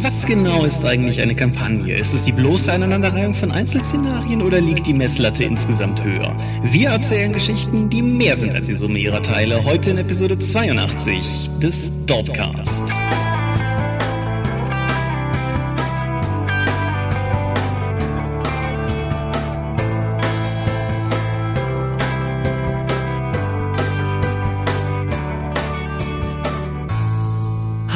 Was genau ist eigentlich eine Kampagne? Ist es die bloße Aneinanderreihung von Einzelszenarien oder liegt die Messlatte insgesamt höher? Wir erzählen Geschichten, die mehr sind als die Summe ihrer Teile. Heute in Episode 82 des Dorpcast.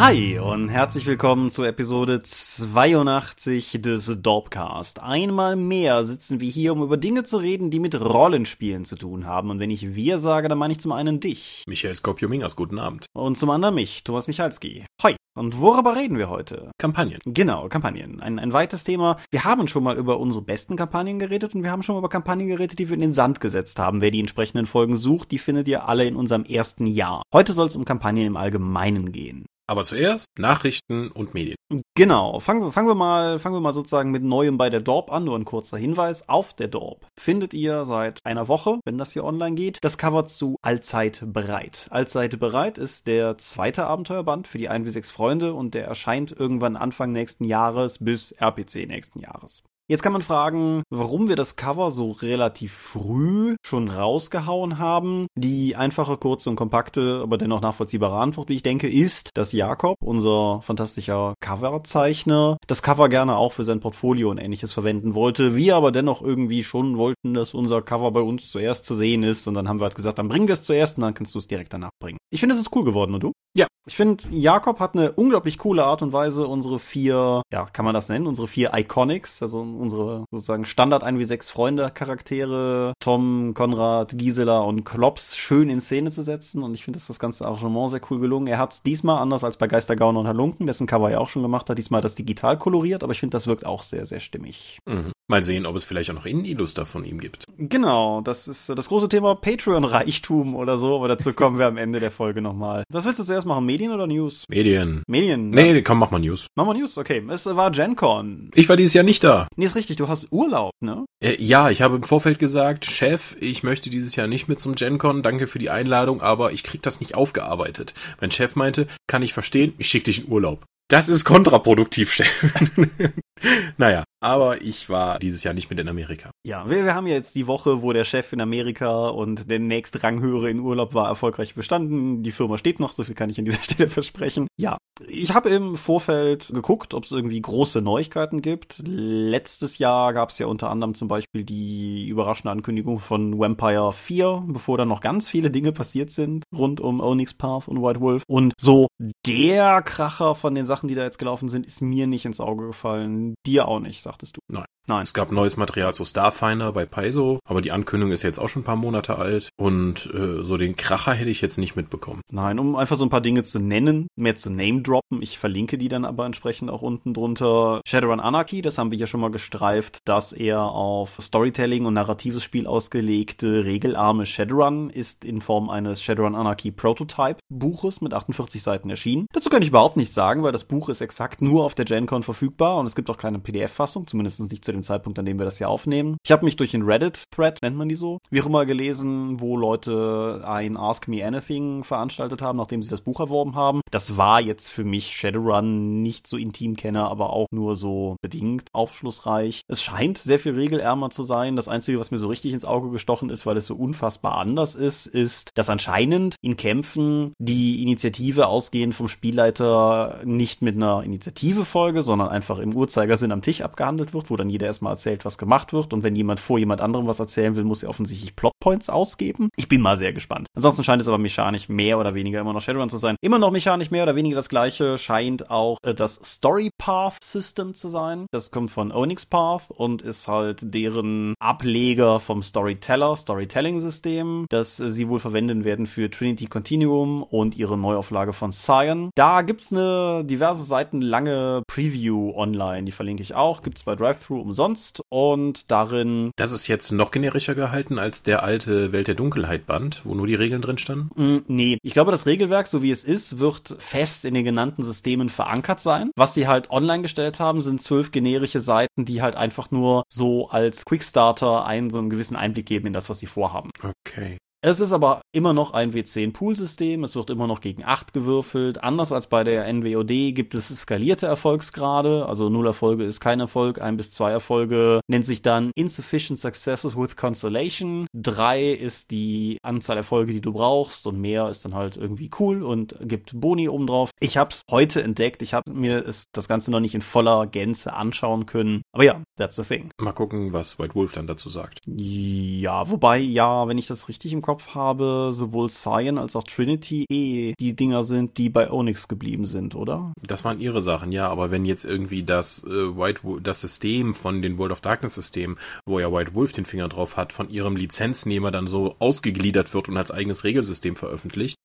Hi und herzlich willkommen zur Episode 82 des Dorpcast. Einmal mehr sitzen wir hier, um über Dinge zu reden, die mit Rollenspielen zu tun haben. Und wenn ich wir sage, dann meine ich zum einen dich. Michael Skopjomingas, guten Abend. Und zum anderen mich, Thomas Michalski. Hoi. Und worüber reden wir heute? Kampagnen. Genau, Kampagnen. Ein, ein weites Thema. Wir haben schon mal über unsere besten Kampagnen geredet und wir haben schon mal über Kampagnen geredet, die wir in den Sand gesetzt haben. Wer die entsprechenden Folgen sucht, die findet ihr alle in unserem ersten Jahr. Heute soll es um Kampagnen im Allgemeinen gehen. Aber zuerst Nachrichten und Medien. Genau. Fangen, wir- fangen wir mal, fangen wir mal sozusagen mit Neuem bei der Dorp an. Nur ein kurzer Hinweis. Auf der Dorp findet ihr seit einer Woche, wenn das hier online geht, das Cover zu Allzeit bereit. Allzeit bereit ist der zweite Abenteuerband für die 1 bis 6 Freunde und der erscheint irgendwann Anfang nächsten Jahres bis RPC nächsten Jahres. Jetzt kann man fragen, warum wir das Cover so relativ früh schon rausgehauen haben. Die einfache, kurze und kompakte, aber dennoch nachvollziehbare Antwort, wie ich denke, ist, dass Jakob, unser fantastischer Coverzeichner, das Cover gerne auch für sein Portfolio und ähnliches verwenden wollte. Wir aber dennoch irgendwie schon wollten, dass unser Cover bei uns zuerst zu sehen ist. Und dann haben wir halt gesagt, dann bringen wir es zuerst und dann kannst du es direkt danach bringen. Ich finde, es ist cool geworden, und du? Ja. Ich finde, Jakob hat eine unglaublich coole Art und Weise, unsere vier, ja, kann man das nennen, unsere vier Iconics, also unsere sozusagen Standard 1 wie 6 Freunde Charaktere, Tom, Konrad, Gisela und Klops schön in Szene zu setzen und ich finde, dass das ganze Arrangement sehr cool gelungen. Er hat es diesmal anders als bei Geistergauner und Halunken, dessen Cover er auch schon gemacht hat, diesmal das digital koloriert, aber ich finde, das wirkt auch sehr, sehr stimmig. Mhm. Mal sehen, ob es vielleicht auch noch Indie-Luster von ihm gibt. Genau, das ist äh, das große Thema Patreon-Reichtum oder so, aber dazu kommen wir am Ende der Folge nochmal. Was willst du zuerst machen, Medien oder News? Medien. Medien. Nee, komm, mach mal News. Machen wir News, okay. Es war GenCon. Ich war dieses Jahr nicht da. Nee, ist richtig, du hast Urlaub, ne? Äh, ja, ich habe im Vorfeld gesagt, Chef, ich möchte dieses Jahr nicht mit zum GenCon, danke für die Einladung, aber ich krieg das nicht aufgearbeitet. Mein Chef meinte, kann ich verstehen, ich schick dich in Urlaub. Das ist kontraproduktiv, Chef. naja, aber ich war dieses Jahr nicht mit in Amerika. Ja, wir, wir haben ja jetzt die Woche, wo der Chef in Amerika und der nächste Ranghöhere in Urlaub war, erfolgreich bestanden. Die Firma steht noch, so viel kann ich an dieser Stelle versprechen. Ja, ich habe im Vorfeld geguckt, ob es irgendwie große Neuigkeiten gibt. Letztes Jahr gab es ja unter anderem zum Beispiel die überraschende Ankündigung von Vampire 4, bevor dann noch ganz viele Dinge passiert sind rund um Onyx Path und White Wolf. Und so der Kracher von den Sachen, die da jetzt gelaufen sind, ist mir nicht ins Auge gefallen. Dir auch nicht, sagtest du. Nein. Nein. Es gab neues Material zu Starfinder bei Paizo, aber die Ankündigung ist jetzt auch schon ein paar Monate alt und äh, so den Kracher hätte ich jetzt nicht mitbekommen. Nein, um einfach so ein paar Dinge zu nennen, mehr zu name-droppen. Ich verlinke die dann aber entsprechend auch unten drunter. Shadowrun Anarchy, das haben wir hier schon mal gestreift, dass er auf Storytelling und narratives Spiel ausgelegte, regelarme Shadowrun ist in Form eines Shadowrun Anarchy Prototype Buches mit 48 Seiten erschienen. Dazu kann ich überhaupt nichts sagen, weil das Buch ist exakt nur auf der GenCon verfügbar und es gibt auch keine PDF-Fassung, zumindest nicht zu dem Zeitpunkt, an dem wir das hier aufnehmen. Ich habe mich durch den Reddit-Thread, nennt man die so, wie auch immer gelesen, wo Leute ein Ask Me Anything veranstaltet haben, nachdem sie das Buch erworben haben. Das war jetzt für mich Shadowrun nicht so intim kenne, aber auch nur so bedingt aufschlussreich. Es scheint sehr viel regelärmer zu sein. Das Einzige, was mir so richtig ins Auge gestochen ist, weil es so unfassbar anders ist, ist, dass anscheinend in Kämpfen die Initiative ausgehend vom Spielleiter nicht mit einer Initiative-Folge, sondern einfach im Uhrzeigersinn am Tisch abgehandelt wird, wo dann jeder erstmal erzählt, was gemacht wird. Und wenn jemand vor jemand anderem was erzählen will, muss er offensichtlich Plotpoints ausgeben. Ich bin mal sehr gespannt. Ansonsten scheint es aber mechanisch mehr oder weniger immer noch Shadowrun zu sein. Immer noch mechanisch mehr oder weniger das gleiche scheint auch äh, das Story Path System zu sein. Das kommt von Onyx Path und ist halt deren Ableger vom Storyteller, Storytelling System, das äh, sie wohl verwenden werden für Trinity Continuum und ihre Neuauflage von Cyan. Da gibt's eine diverse Seiten lange Preview online, die verlinke ich auch, gibt's bei Drive-Thru umsonst und darin Das ist jetzt noch generischer gehalten als der alte Welt der Dunkelheit Band, wo nur die Regeln drin standen. Mm, Nee, ich glaube, das Regelwerk, so wie es ist, wird fest in den genannten Systemen verankert sein. Was sie halt online gestellt haben, sind zwölf generische Seiten, die halt einfach nur so als Quickstarter einen so einen gewissen Einblick geben in das, was sie vorhaben. Okay. Es ist aber immer noch ein W10-Pool-System. Es wird immer noch gegen 8 gewürfelt. Anders als bei der NWOD gibt es skalierte Erfolgsgrade. Also 0 Erfolge ist kein Erfolg. 1 bis 2 Erfolge nennt sich dann Insufficient Successes with Consolation. 3 ist die Anzahl Erfolge, die du brauchst. Und mehr ist dann halt irgendwie cool und gibt Boni obendrauf. Ich habe es heute entdeckt. Ich habe mir das Ganze noch nicht in voller Gänze anschauen können. Aber ja, that's the thing. Mal gucken, was White Wolf dann dazu sagt. Ja, wobei, ja, wenn ich das richtig im Kopf habe, sowohl Cyan als auch Trinity eh die Dinger sind, die bei Onyx geblieben sind, oder? Das waren ihre Sachen, ja, aber wenn jetzt irgendwie das äh, White das System von den World of Darkness Systemen, wo ja White Wolf den Finger drauf hat, von ihrem Lizenznehmer dann so ausgegliedert wird und als eigenes Regelsystem veröffentlicht,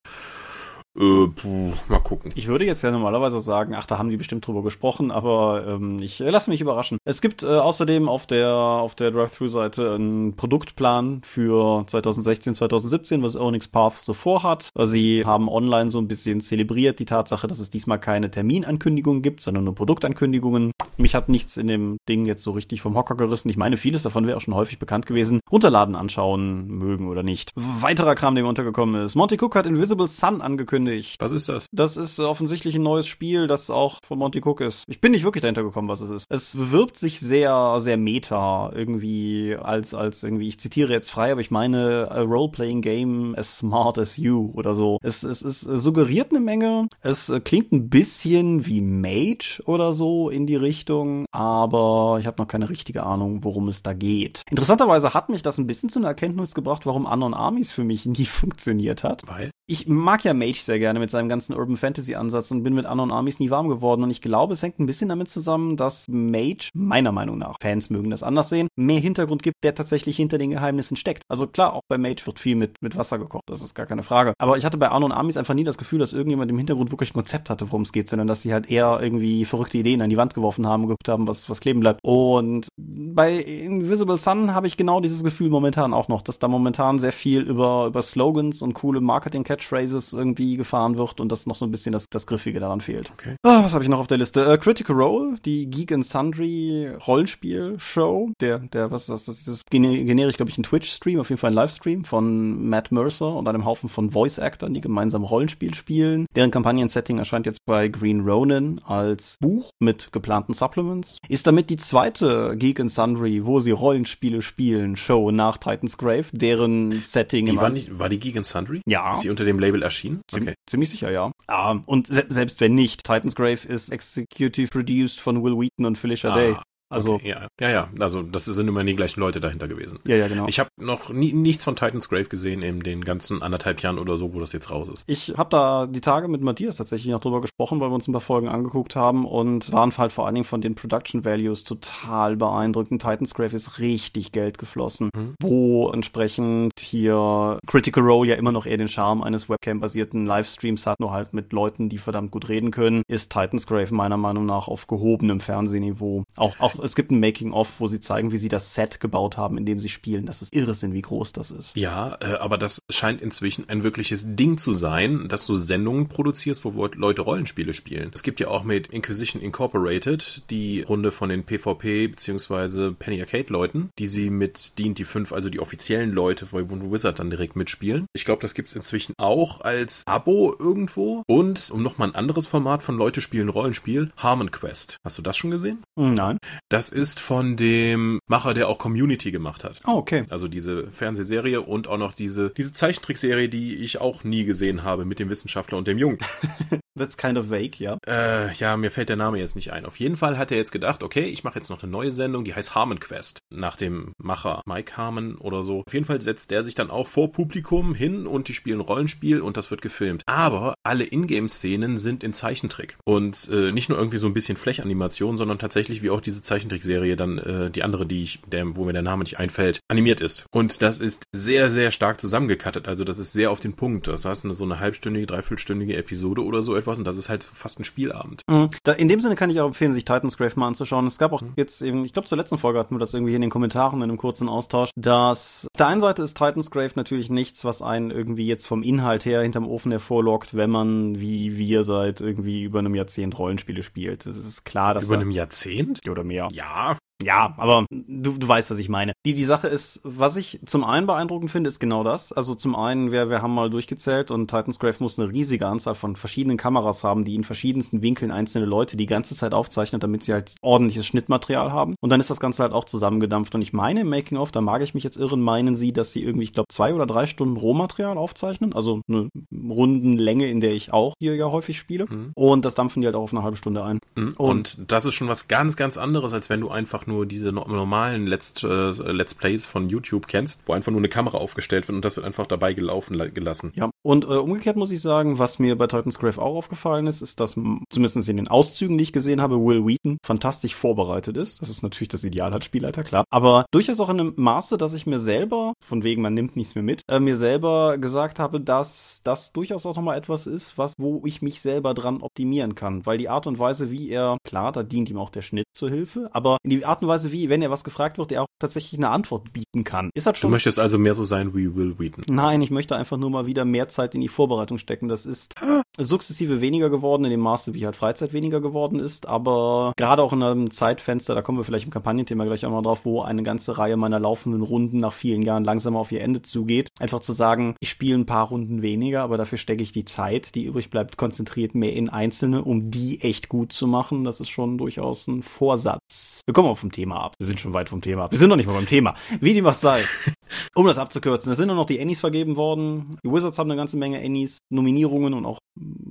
äh, puh, mal gucken. Ich würde jetzt ja normalerweise sagen, ach, da haben die bestimmt drüber gesprochen, aber ähm, ich äh, lasse mich überraschen. Es gibt äh, außerdem auf der auf der Drive-Thru-Seite einen Produktplan für 2016, 2017, was Onyx Path so vorhat. Sie haben online so ein bisschen zelebriert die Tatsache, dass es diesmal keine Terminankündigungen gibt, sondern nur Produktankündigungen. Mich hat nichts in dem Ding jetzt so richtig vom Hocker gerissen. Ich meine, vieles davon wäre auch schon häufig bekannt gewesen. Runterladen, anschauen, mögen oder nicht. Weiterer Kram, der mir untergekommen ist. Monty Cook hat Invisible Sun angekündigt angekündigt. Was ist das? Das ist offensichtlich ein neues Spiel, das auch von Monty Cook ist. Ich bin nicht wirklich dahinter gekommen, was es ist. Es bewirbt sich sehr, sehr meta irgendwie als, als irgendwie, ich zitiere jetzt frei, aber ich meine, a role-playing game as smart as you oder so. Es, es, es suggeriert eine Menge. Es klingt ein bisschen wie Mage oder so in die Richtung, aber ich habe noch keine richtige Ahnung, worum es da geht. Interessanterweise hat mich das ein bisschen zu einer Erkenntnis gebracht, warum Unknown Armies für mich nie funktioniert hat. Weil? Ich mag ja Mage sehr gerne mit seinem ganzen Urban Fantasy Ansatz und bin mit Unknown Armies nie warm geworden und ich glaube, es hängt ein bisschen damit zusammen, dass Mage, meiner Meinung nach, Fans mögen das anders sehen, mehr Hintergrund gibt, der tatsächlich hinter den Geheimnissen steckt. Also klar, auch bei Mage wird viel mit, mit Wasser gekocht, das ist gar keine Frage. Aber ich hatte bei Unknown Armies einfach nie das Gefühl, dass irgendjemand im Hintergrund wirklich ein Konzept hatte, worum es geht, sondern dass sie halt eher irgendwie verrückte Ideen an die Wand geworfen haben und geguckt haben, was, was kleben bleibt. Und bei Invisible Sun habe ich genau dieses Gefühl momentan auch noch, dass da momentan sehr viel über, über Slogans und coole Marketing-Catchphrases irgendwie gefahren wird und dass noch so ein bisschen das, das Griffige daran fehlt. Okay. Ah, was habe ich noch auf der Liste? Äh, Critical Role, die Geek and Sundry Rollenspiel-Show. Der, der, was ist das? Das ist generisch, glaube ich, ein Twitch-Stream, auf jeden Fall ein Livestream von Matt Mercer und einem Haufen von Voice-Actern, die gemeinsam Rollenspiel spielen. Deren Kampagnen-Setting erscheint jetzt bei Green Ronin als Buch mit geplanten Supplements. Ist damit die zweite Geek and Sundry, wo sie Rollenspiele spielen, Show nach Titan's Grave, deren Setting die war, nicht, war die Geek and Sundry? Ja. Ist sie unter dem Label erschienen? Okay. Ziemlich sicher, ja. Ah, und se selbst wenn nicht, Titan's Grave ist executive produced von Will Wheaton und Felicia ah. Day. Also okay, ja, ja, ja, also das sind immer die gleichen Leute dahinter gewesen. Ja, ja, genau. Ich habe noch nie, nichts von Titan's Grave gesehen in den ganzen anderthalb Jahren oder so, wo das jetzt raus ist. Ich habe da die Tage mit Matthias tatsächlich noch drüber gesprochen, weil wir uns ein paar Folgen angeguckt haben und waren halt vor allen Dingen von den Production Values total beeindruckend. Titan's Grave ist richtig Geld geflossen, mhm. wo entsprechend hier Critical Role ja immer noch eher den Charme eines Webcam-basierten Livestreams hat, nur halt mit Leuten, die verdammt gut reden können, ist Titan's Grave meiner Meinung nach auf gehobenem Fernsehniveau. Auch, auch es gibt ein Making-of, wo sie zeigen, wie sie das Set gebaut haben, in dem sie spielen. Das ist Irrsinn, wie groß das ist. Ja, äh, aber das scheint inzwischen ein wirkliches Ding zu sein, dass du Sendungen produzierst, wo Leute Rollenspiele spielen. Es gibt ja auch mit Inquisition Incorporated die Runde von den PvP bzw. Penny Arcade Leuten, die sie mit D&D 5, also die offiziellen Leute bei Wonder Wizard dann direkt mitspielen. Ich glaube, das gibt's inzwischen auch als Abo irgendwo. Und um nochmal ein anderes Format von Leute spielen Rollenspiel, Harmon Quest. Hast du das schon gesehen? Nein. Das ist von dem Macher, der auch Community gemacht hat. Oh, okay. Also diese Fernsehserie und auch noch diese, diese Zeichentrickserie, die ich auch nie gesehen habe mit dem Wissenschaftler und dem Jungen. That's kind of vague, ja. Äh, ja, mir fällt der Name jetzt nicht ein. Auf jeden Fall hat er jetzt gedacht, okay, ich mache jetzt noch eine neue Sendung, die heißt Harmon Quest. Nach dem Macher Mike Harmon oder so. Auf jeden Fall setzt der sich dann auch vor Publikum hin und die spielen Rollenspiel und das wird gefilmt. Aber alle Ingame-Szenen sind in Zeichentrick. Und äh, nicht nur irgendwie so ein bisschen Flächanimation, sondern tatsächlich wie auch diese Zeichentrickserie dann äh, die andere, die ich, der, wo mir der Name nicht einfällt, animiert ist. Und das ist sehr, sehr stark zusammengekattet. Also das ist sehr auf den Punkt. Das heißt, so eine halbstündige, dreiviertelstündige Episode oder so etwas und das ist halt fast ein Spielabend. Mhm. Da, in dem Sinne kann ich auch empfehlen, sich Titan's Grave mal anzuschauen. Es gab auch mhm. jetzt eben, ich glaube zur letzten Folge hatten wir das irgendwie in den Kommentaren in einem kurzen Austausch, dass auf der einen Seite ist Titan's Grave natürlich nichts, was einen irgendwie jetzt vom Inhalt her hinterm Ofen hervorlockt, wenn man wie wir seit irgendwie über einem Jahrzehnt Rollenspiele spielt. Es ist klar, dass über einem Jahrzehnt oder mehr. Ja, Ja, aber du, du weißt, was ich meine. Die, die Sache ist, was ich zum einen beeindruckend finde, ist genau das. Also zum einen, wir, wir haben mal durchgezählt und Titans Grave muss eine riesige Anzahl von verschiedenen Kameras haben, die in verschiedensten Winkeln einzelne Leute die ganze Zeit aufzeichnen, damit sie halt ordentliches Schnittmaterial haben. Und dann ist das Ganze halt auch zusammengedampft. Und ich meine im Making-of, da mag ich mich jetzt irren, meinen sie, dass sie irgendwie, ich glaube, zwei oder drei Stunden Rohmaterial aufzeichnen. Also eine Rundenlänge, in der ich auch hier ja häufig spiele. Mhm. Und das dampfen die halt auch auf eine halbe Stunde ein. Mhm. Und, und das ist schon was ganz, ganz anderes, als wenn du einfach nur diese normalen Let's, äh, Let's Plays von YouTube kennst, wo einfach nur eine Kamera aufgestellt wird und das wird einfach dabei gelaufen gelassen. Ja, und äh, umgekehrt muss ich sagen, was mir bei Titan's Grave auch aufgefallen ist, ist, dass zumindest in den Auszügen, die ich gesehen habe, Will Wheaton fantastisch vorbereitet ist. Das ist natürlich das Ideal als Spielleiter, klar. Aber durchaus auch in einem Maße, dass ich mir selber, von wegen man nimmt nichts mehr mit, äh, mir selber gesagt habe, dass das durchaus auch nochmal etwas ist, was, wo ich mich selber dran optimieren kann. Weil die Art und Weise, wie er, klar, da dient ihm auch der Schnitt zur Hilfe, aber in die Art und Weise, wie, wenn er was gefragt wird, er auch tatsächlich eine Antwort bieten kann. Ist halt schon. Du möchtest also mehr so sein wie Will Wheaton. Nein, ich möchte einfach nur mal wieder mehr Zeit in die Vorbereitung stecken. Das ist sukzessive weniger geworden, in dem Maße, wie halt Freizeit weniger geworden ist, aber gerade auch in einem Zeitfenster, da kommen wir vielleicht im Kampagnenthema gleich auch mal drauf, wo eine ganze Reihe meiner laufenden Runden nach vielen Jahren langsam auf ihr Ende zugeht. Einfach zu sagen, ich spiele ein paar Runden weniger, aber dafür stecke ich die Zeit, die übrig bleibt, konzentriert mehr in einzelne, um die echt gut zu machen. Das ist schon durchaus ein Vorsatz. Wir kommen auch vom Thema ab. Wir sind schon weit vom Thema ab. Wir sind noch nicht mal beim Thema. Wie dem was sei. Um das abzukürzen, es sind nur noch die Annies vergeben worden. Die Wizards haben eine ganze Menge Annies, Nominierungen und auch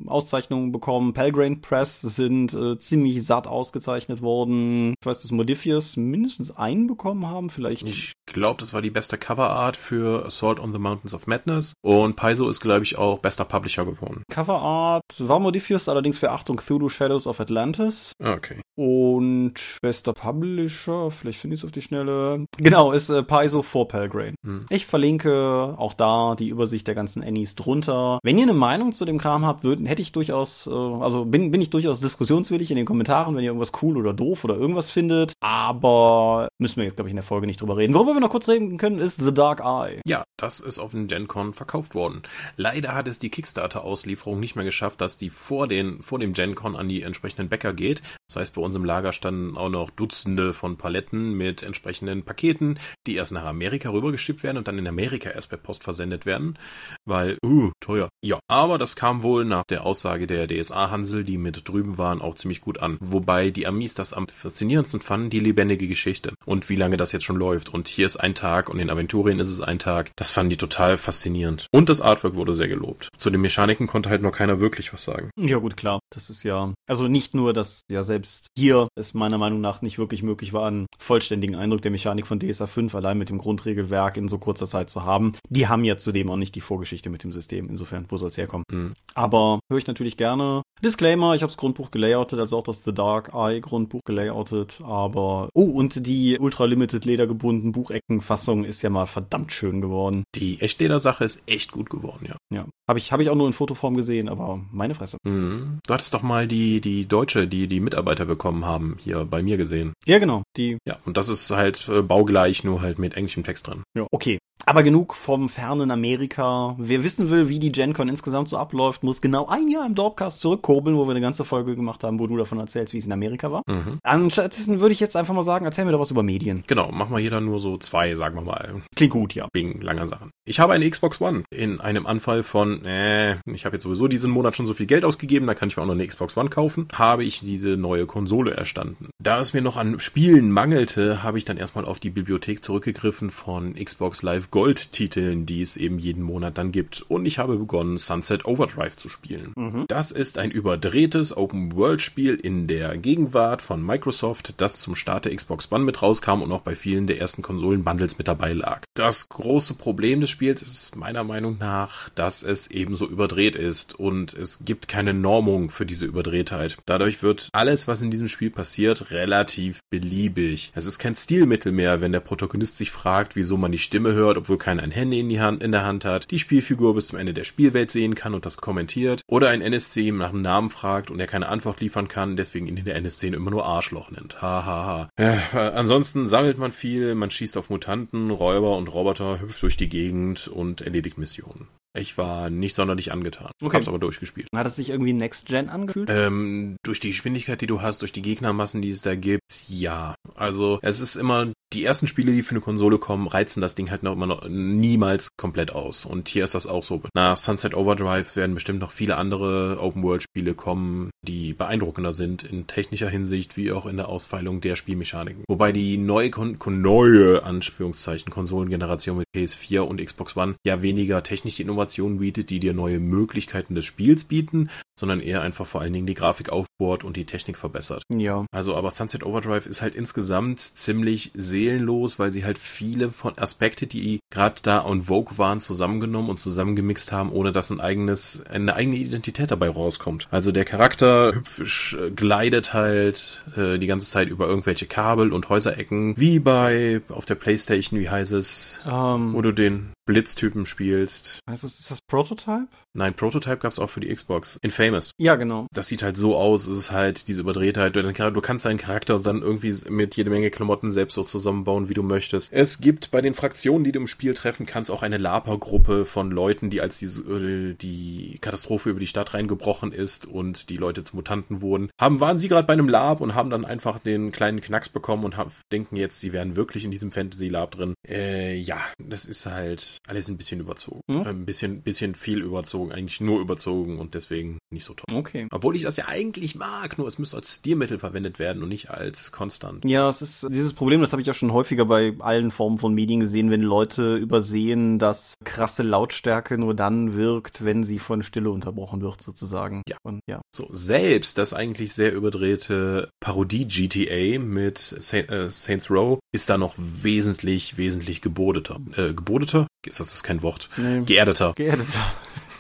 Auszeichnungen bekommen. Pelgrane Press sind äh, ziemlich satt ausgezeichnet worden. Ich weiß, dass Modifius mindestens einen bekommen haben, vielleicht. Ich glaube, das war die beste Coverart für Assault on the Mountains of Madness. Und Paizo ist, glaube ich, auch bester Publisher geworden. Coverart war Modifius allerdings für Achtung Cthulhu Shadows of Atlantis. Ah, okay. Und bester Publisher, vielleicht finde ich es auf die Schnelle. Genau, ist äh, Paizo vor Pelgrane. Hm. Ich verlinke auch da die Übersicht der ganzen Annies drunter. Wenn ihr eine Meinung zu dem Kram habt, würden, hätte ich durchaus, äh, also bin, bin ich durchaus diskussionswillig in den Kommentaren, wenn ihr irgendwas cool oder doof oder irgendwas findet. Aber müssen wir jetzt, glaube ich, in der Folge nicht drüber reden. Worüber wir noch kurz reden können, ist The Dark Eye. Ja, das ist auf dem GenCon verkauft worden. Leider hat es die Kickstarter-Auslieferung nicht mehr geschafft, dass die vor, den, vor dem GenCon an die entsprechenden Bäcker geht. Das heißt, bei uns im Lager standen auch noch Dutzende von Paletten mit entsprechenden Paketen, die erst nach Amerika rübergeschippt werden und dann in Amerika erst per Post versendet werden, weil, uh, teuer. Ja, aber das kam wohl nach der Aussage der DSA-Hansel, die mit drüben waren, auch ziemlich gut an. Wobei die Amis das am faszinierendsten fanden, die lebendige Geschichte und wie lange das jetzt schon läuft. Und hier ist ein Tag und in Aventurien ist es ein Tag. Das fanden die total faszinierend. Und das Artwork wurde sehr gelobt. Zu den Mechaniken konnte halt noch keiner wirklich was sagen. Ja gut, klar. Das ist ja, also nicht nur, dass ja selbst hier es meiner Meinung nach nicht wirklich möglich war, einen vollständigen Eindruck der Mechanik von DSA 5 allein mit dem Grundregelwerk in so kurzer Zeit zu haben. Die haben ja zudem auch nicht die Vorgeschichte mit dem System. Insofern, wo soll es herkommen? Mhm. Aber höre ich natürlich gerne. Disclaimer, ich habe das Grundbuch gelayoutet, also auch das The Dark Eye Grundbuch gelayoutet, aber oh, und die Ultra Limited ledergebundenen Bucheckenfassung ist ja mal verdammt schön geworden. Die Echtleder-Sache ist echt gut geworden, ja. Ja, habe ich habe ich auch nur in Fotoform gesehen, aber meine Fresse. Mhm. Du hattest doch mal die die Deutsche, die die Mitarbeiter bekommen haben, hier bei mir gesehen. Ja, genau, die. Ja, und das ist halt äh, baugleich, nur halt mit englischem Text drin. Ja, okay. Aber genug vom fernen Amerika. Wer wissen will, wie die GenCon insgesamt so abläuft, muss genau ein Jahr im Dorpcast zurückkurbeln, wo wir eine ganze Folge gemacht haben, wo du davon erzählst, wie es in Amerika war. Mhm. Anstattdessen würde ich jetzt einfach mal sagen, erzähl mir doch was über Medien. Genau, mach mal jeder nur so zwei, sagen wir mal. Klingt gut, ja. Wegen langer Sachen. Ich habe eine Xbox One in einem Anfall von, äh, ich habe jetzt sowieso diesen Monat schon so viel Geld ausgegeben, da kann ich mir auch noch eine Xbox One kaufen, habe ich diese neue Konsole erstanden. Da es mir noch an Spielen mangelte, habe ich dann erstmal auf die Bibliothek zurückgegriffen von Xbox Live Gold Titeln, die es eben jeden Monat dann gibt. Und ich habe begonnen, Sunset Overdrive zu spielen. Mhm. Das ist ein überdrehtes Open-World-Spiel in der Gegenwart von Microsoft, das zum Start der Xbox One mit rauskam und auch bei vielen der ersten Konsolen-Bundles mit dabei lag. Das große Problem des Spiels ist meiner Meinung nach, dass es ebenso überdreht ist und es gibt keine Normung für diese Überdrehtheit. Dadurch wird alles, was in diesem Spiel passiert, relativ beliebig. Es ist kein Stilmittel mehr, wenn der Protagonist sich fragt, wieso man die Stimme hört, obwohl keiner ein Handy in, die Hand, in der Hand hat, die Spielfigur bis zum Ende der Spielwelt sehen kann und das kommentiert, oder ein NSC ihm nach dem Namen fragt und er keine Antwort liefern kann, deswegen ihn in der NSC immer nur Arschloch nennt. Hahaha. Ha, ha. Ja, ansonsten sammelt man viel, man schießt auf Mutanten, Räuber und Roboter, hüpft durch die Gegend und erledigt Missionen. Ich war nicht sonderlich angetan. Okay. Hab's aber durchgespielt. Hat es sich irgendwie Next-Gen angefühlt? Ähm, durch die Geschwindigkeit, die du hast, durch die Gegnermassen, die es da gibt, ja. Also es ist immer die ersten Spiele, die für eine Konsole kommen, reizen das Ding halt noch immer noch niemals komplett aus. Und hier ist das auch so. Nach Sunset Overdrive werden bestimmt noch viele andere Open-World-Spiele kommen, die beeindruckender sind in technischer Hinsicht wie auch in der Ausfeilung der Spielmechaniken. Wobei die neue, Kon neue Anführungszeichen Konsolengeneration mit PS4 und Xbox One ja weniger technische Innovationen bietet, die dir neue Möglichkeiten des Spiels bieten, sondern eher einfach vor allen Dingen die Grafik aufbohrt und die Technik verbessert. Ja. Also, aber Sunset Overdrive ist halt insgesamt ziemlich seelenlos, weil sie halt viele von Aspekte, die gerade da on Vogue waren, zusammengenommen und zusammengemixt haben, ohne dass ein eigenes, eine eigene Identität dabei rauskommt. Also der Charakter hüpfisch äh, gleitet halt äh, die ganze Zeit über irgendwelche Kabel und Häuserecken, wie bei auf der Playstation, wie heißt es, Ähm, wo du den Blitztypen spielst. heißt das, ist das Prototype? Nein, Prototype gab's auch für die Xbox. Infamous. Ja, genau. das sieht halt so aus, es ist halt diese Überdrehtheit. Du, du kannst deinen Charakter dann irgendwie mit jede Menge Klamotten selbst so zusammenbauen, wie du möchtest. Es gibt bei den Fraktionen, die du im Spiel treffen kannst, auch eine Lapa-Gruppe von Leuten, die als die, äh, die Katastrophe über die Stadt reingebrochen ist und die Leute zu Mutanten wurden, haben, waren sie gerade bei einem Lab und haben dann einfach den kleinen Knacks bekommen und haben, denken jetzt, sie wären wirklich in diesem Fantasy-Lab drin. Äh, ja, das ist halt alles ein bisschen überzogen. Hm? Ein bisschen, bisschen viel überzogen, eigentlich nur überzogen und deswegen nicht so toll. Okay. Obwohl ich das ja eigentlich mag, nur es müsste als Stilmittel verwendet werden und nicht als konstant. Ja, es ist dieses Problem, das habe ich auch schon häufiger bei allen Formen von Medien gesehen, wenn Leute übersehen, dass krasse Lautstärke nur dann wirkt, wenn sie von Stille unterbrochen wird, sozusagen. Ja. Und, ja. So, selbst das eigentlich sehr überdrehte Parodie-GTA mit äh, Saints Row ist da noch wesentlich, wesentlich gebodeter. Äh, gebodeter? Ist das, ist kein Wort? Nee. Geerdeter. Geerdet.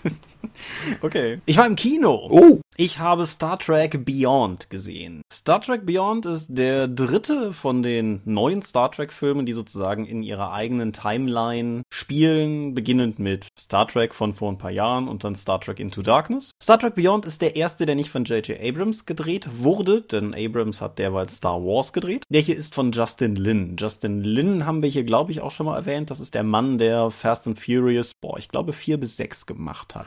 okay. Ich war im Kino. Oh! Ich habe Star Trek Beyond gesehen. Star Trek Beyond ist der dritte von den neuen Star Trek Filmen, die sozusagen in ihrer eigenen Timeline spielen, beginnend mit Star Trek von vor ein paar Jahren und dann Star Trek Into Darkness. Star Trek Beyond ist der erste, der nicht von J.J. Abrams gedreht wurde, denn Abrams hat derweil Star Wars gedreht. Der hier ist von Justin Lin. Justin Lin haben wir hier, glaube ich, auch schon mal erwähnt. Das ist der Mann, der Fast and Furious, boah, ich glaube, vier bis sechs gemacht hat.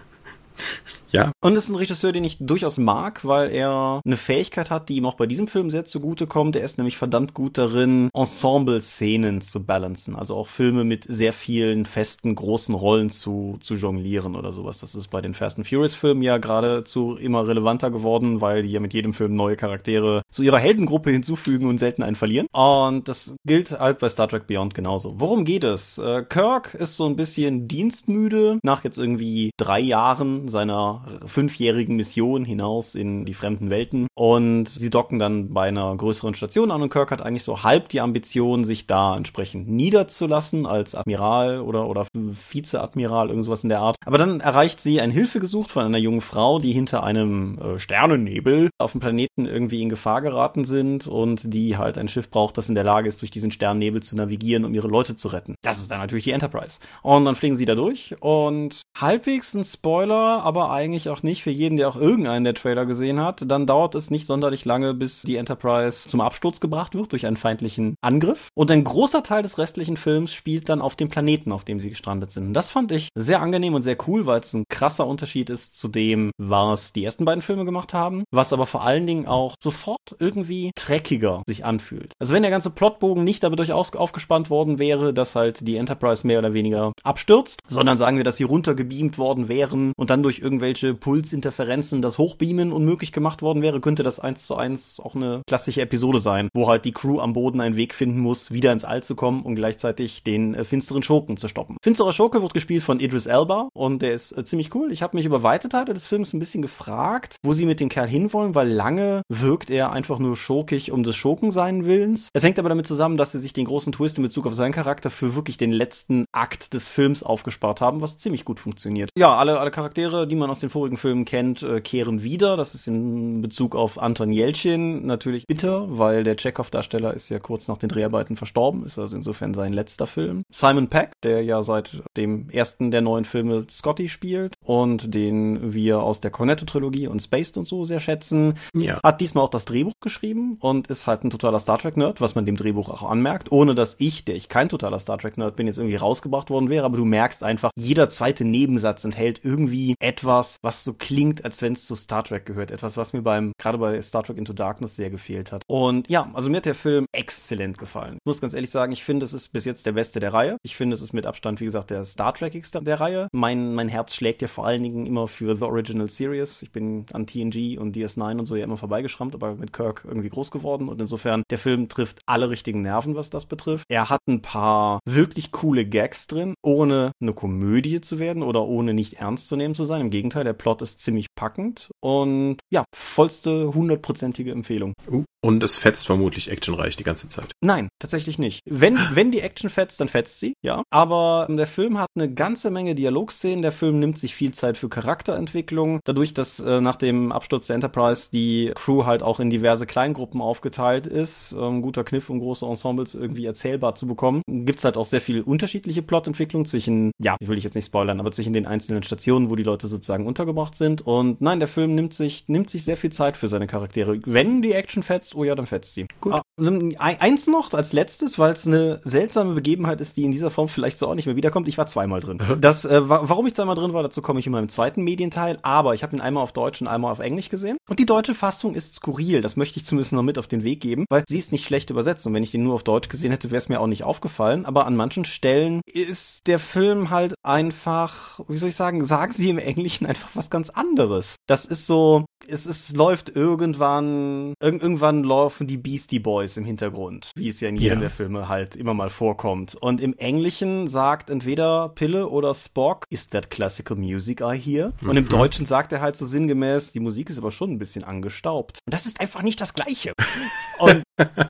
Ja. Und ist ein Regisseur, den ich durchaus mag, weil er eine Fähigkeit hat, die ihm auch bei diesem Film sehr zugutekommt. Er ist nämlich verdammt gut darin, Ensemble-Szenen zu balancen. Also auch Filme mit sehr vielen festen, großen Rollen zu, zu jonglieren oder sowas. Das ist bei den Fast and Furious-Filmen ja geradezu immer relevanter geworden, weil die ja mit jedem Film neue Charaktere zu ihrer Heldengruppe hinzufügen und selten einen verlieren. Und das gilt halt bei Star Trek Beyond genauso. Worum geht es? Äh, Kirk ist so ein bisschen dienstmüde nach jetzt irgendwie drei Jahren seiner fünfjährigen Mission hinaus in die fremden Welten. Und sie docken dann bei einer größeren Station an und Kirk hat eigentlich so halb die Ambition, sich da entsprechend niederzulassen als Admiral oder, oder Vizeadmiral, irgendwas in der Art. Aber dann erreicht sie ein Hilfegesuch von einer jungen Frau, die hinter einem äh, Sternennebel auf dem Planeten irgendwie in Gefahr geraten sind und die halt ein Schiff braucht, das in der Lage ist, durch diesen Sternnebel zu navigieren, um ihre Leute zu retten. Das ist dann natürlich die Enterprise. Und dann fliegen sie da durch und halbwegs ein Spoiler, aber eigentlich auch nicht für jeden, der auch irgendeinen der Trailer gesehen hat. Dann dauert es nicht sonderlich lange, bis die Enterprise zum Absturz gebracht wird durch einen feindlichen Angriff. Und ein großer Teil des restlichen Films spielt dann auf dem Planeten, auf dem sie gestrandet sind. Und das fand ich sehr angenehm und sehr cool, weil es ein krasser Unterschied ist zu dem, was die ersten beiden Filme gemacht haben, was aber vor allen Dingen auch sofort irgendwie dreckiger sich anfühlt. Also wenn der ganze Plotbogen nicht dadurch aufgespannt worden wäre, dass halt die Enterprise mehr oder weniger abstürzt, sondern sagen wir, dass sie runtergebeamt worden wären und dann durch irgendwelche Pulsinterferenzen das Hochbeamen unmöglich gemacht worden wäre, könnte das eins zu eins auch eine klassische Episode sein, wo halt die Crew am Boden einen Weg finden muss, wieder ins All zu kommen und gleichzeitig den äh, finsteren Schurken zu stoppen. Finsterer Schurke wird gespielt von Idris Elba und der ist äh, ziemlich cool. Ich habe mich über weite Teile des Films ein bisschen gefragt, wo sie mit dem Kerl hinwollen, weil lange wirkt er einfach nur schurkig um des Schurkensein Willens. Es hängt aber damit zusammen, dass sie sich den großen Twist in Bezug auf seinen Charakter für wirklich den letzten Akt des Films aufgespart haben, was ziemlich gut funktioniert. Ja, alle, alle Charaktere, die man aus den vorigen Filmen kennt, äh, kehren wieder. Das ist in Bezug auf Anton Jelchin natürlich bitter, weil der Chekhov-Darsteller ist ja kurz nach den Dreharbeiten verstorben, ist also insofern sein letzter Film. Simon Peck, der ja seit dem ersten der neuen Filme Scotty spielt und den wir aus der Cornetto-Trilogie und Spaced und so sehr schätzen, ja. hat diesmal auch das Drehbuch geschrieben und ist halt ein totaler Star Trek-Nerd, was man dem Drehbuch auch anmerkt, ohne dass ich, der ich kein totaler Star Trek-Nerd bin, jetzt irgendwie rausgebracht worden wäre, aber du merkst einfach, jeder zweite Nebensatz enthält irgendwie etwas, was so klingt, als wenn es zu Star Trek gehört. Etwas, was mir beim, gerade bei Star Trek Into Darkness sehr gefehlt hat. Und ja, also mir hat der Film exzellent gefallen. Ich muss ganz ehrlich sagen, ich finde, es ist bis jetzt der beste der Reihe. Ich finde, es ist mit Abstand, wie gesagt, der Star Trekigste der Reihe. Mein, mein Herz schlägt ja vor allen Dingen immer für The Original Series. Ich bin an TNG und DS9 und so ja immer vorbeigeschrammt, aber mit Kirk irgendwie groß geworden und insofern der Film trifft alle richtigen Nerven, was das betrifft. Er hat ein paar wirklich coole Gags drin, ohne eine Komödie zu werden oder ohne nicht ernst zu nehmen zu sein. Im Gegenteil, der Plot ist ziemlich packend und ja, vollste hundertprozentige Empfehlung. Uh, und es fetzt vermutlich actionreich die ganze Zeit. Nein, tatsächlich nicht. Wenn, wenn die Action fetzt, dann fetzt sie, ja. Aber der Film hat eine ganze Menge Dialogszenen. Der Film nimmt sich viel Zeit für Charakterentwicklung. Dadurch, dass äh, nach dem Absturz der Enterprise die Crew halt auch in diverse Kleingruppen aufgeteilt ist, ähm, guter Kniff, um große Ensembles irgendwie erzählbar zu bekommen, gibt's halt auch sehr viel unterschiedliche Plotentwicklung zwischen, ja, will ich jetzt nicht spoilern, aber zwischen den einzelnen Stationen, wo die Leute sozusagen untergebracht sind. Und nein, der Film nimmt sich, nimmt sich sehr viel Zeit für seine Charaktere. Wenn die Action fetzt, oh ja, dann fetzt sie. Gut. Ah, eins noch als letztes, weil es eine seltsame Begebenheit ist, die in dieser Form vielleicht so auch nicht mehr wiederkommt. Ich war zweimal drin. Das, äh, warum ich zweimal drin war, dazu komme ich in meinem zweiten Medienteil, aber ich habe ihn einmal auf Deutsch und einmal auf Englisch gesehen. Und die deutsche Fassung ist skurril. Das möchte ich zumindest noch mit auf den Weg geben, weil sie ist nicht schlecht übersetzt. Und wenn ich den nur auf Deutsch gesehen hätte, wäre es mir auch nicht aufgefallen. Aber an manchen Stellen ist der Film halt einfach, wie soll ich sagen, sagen sie im Englischen einfach was ganz anderes. Das ist so, es ist, läuft irgendwann, irg irgendwann laufen die Beastie Boys im Hintergrund, wie es ja in jedem ja. der Filme halt immer mal vorkommt. Und im Englischen sagt entweder Pille oder Spock, is that classical music I hear? Mhm. Und im mhm. Deutschen sagt er halt so sinngemäß, die Musik ist aber schon ein bisschen angestaubt. Und das ist einfach nicht das Gleiche. Und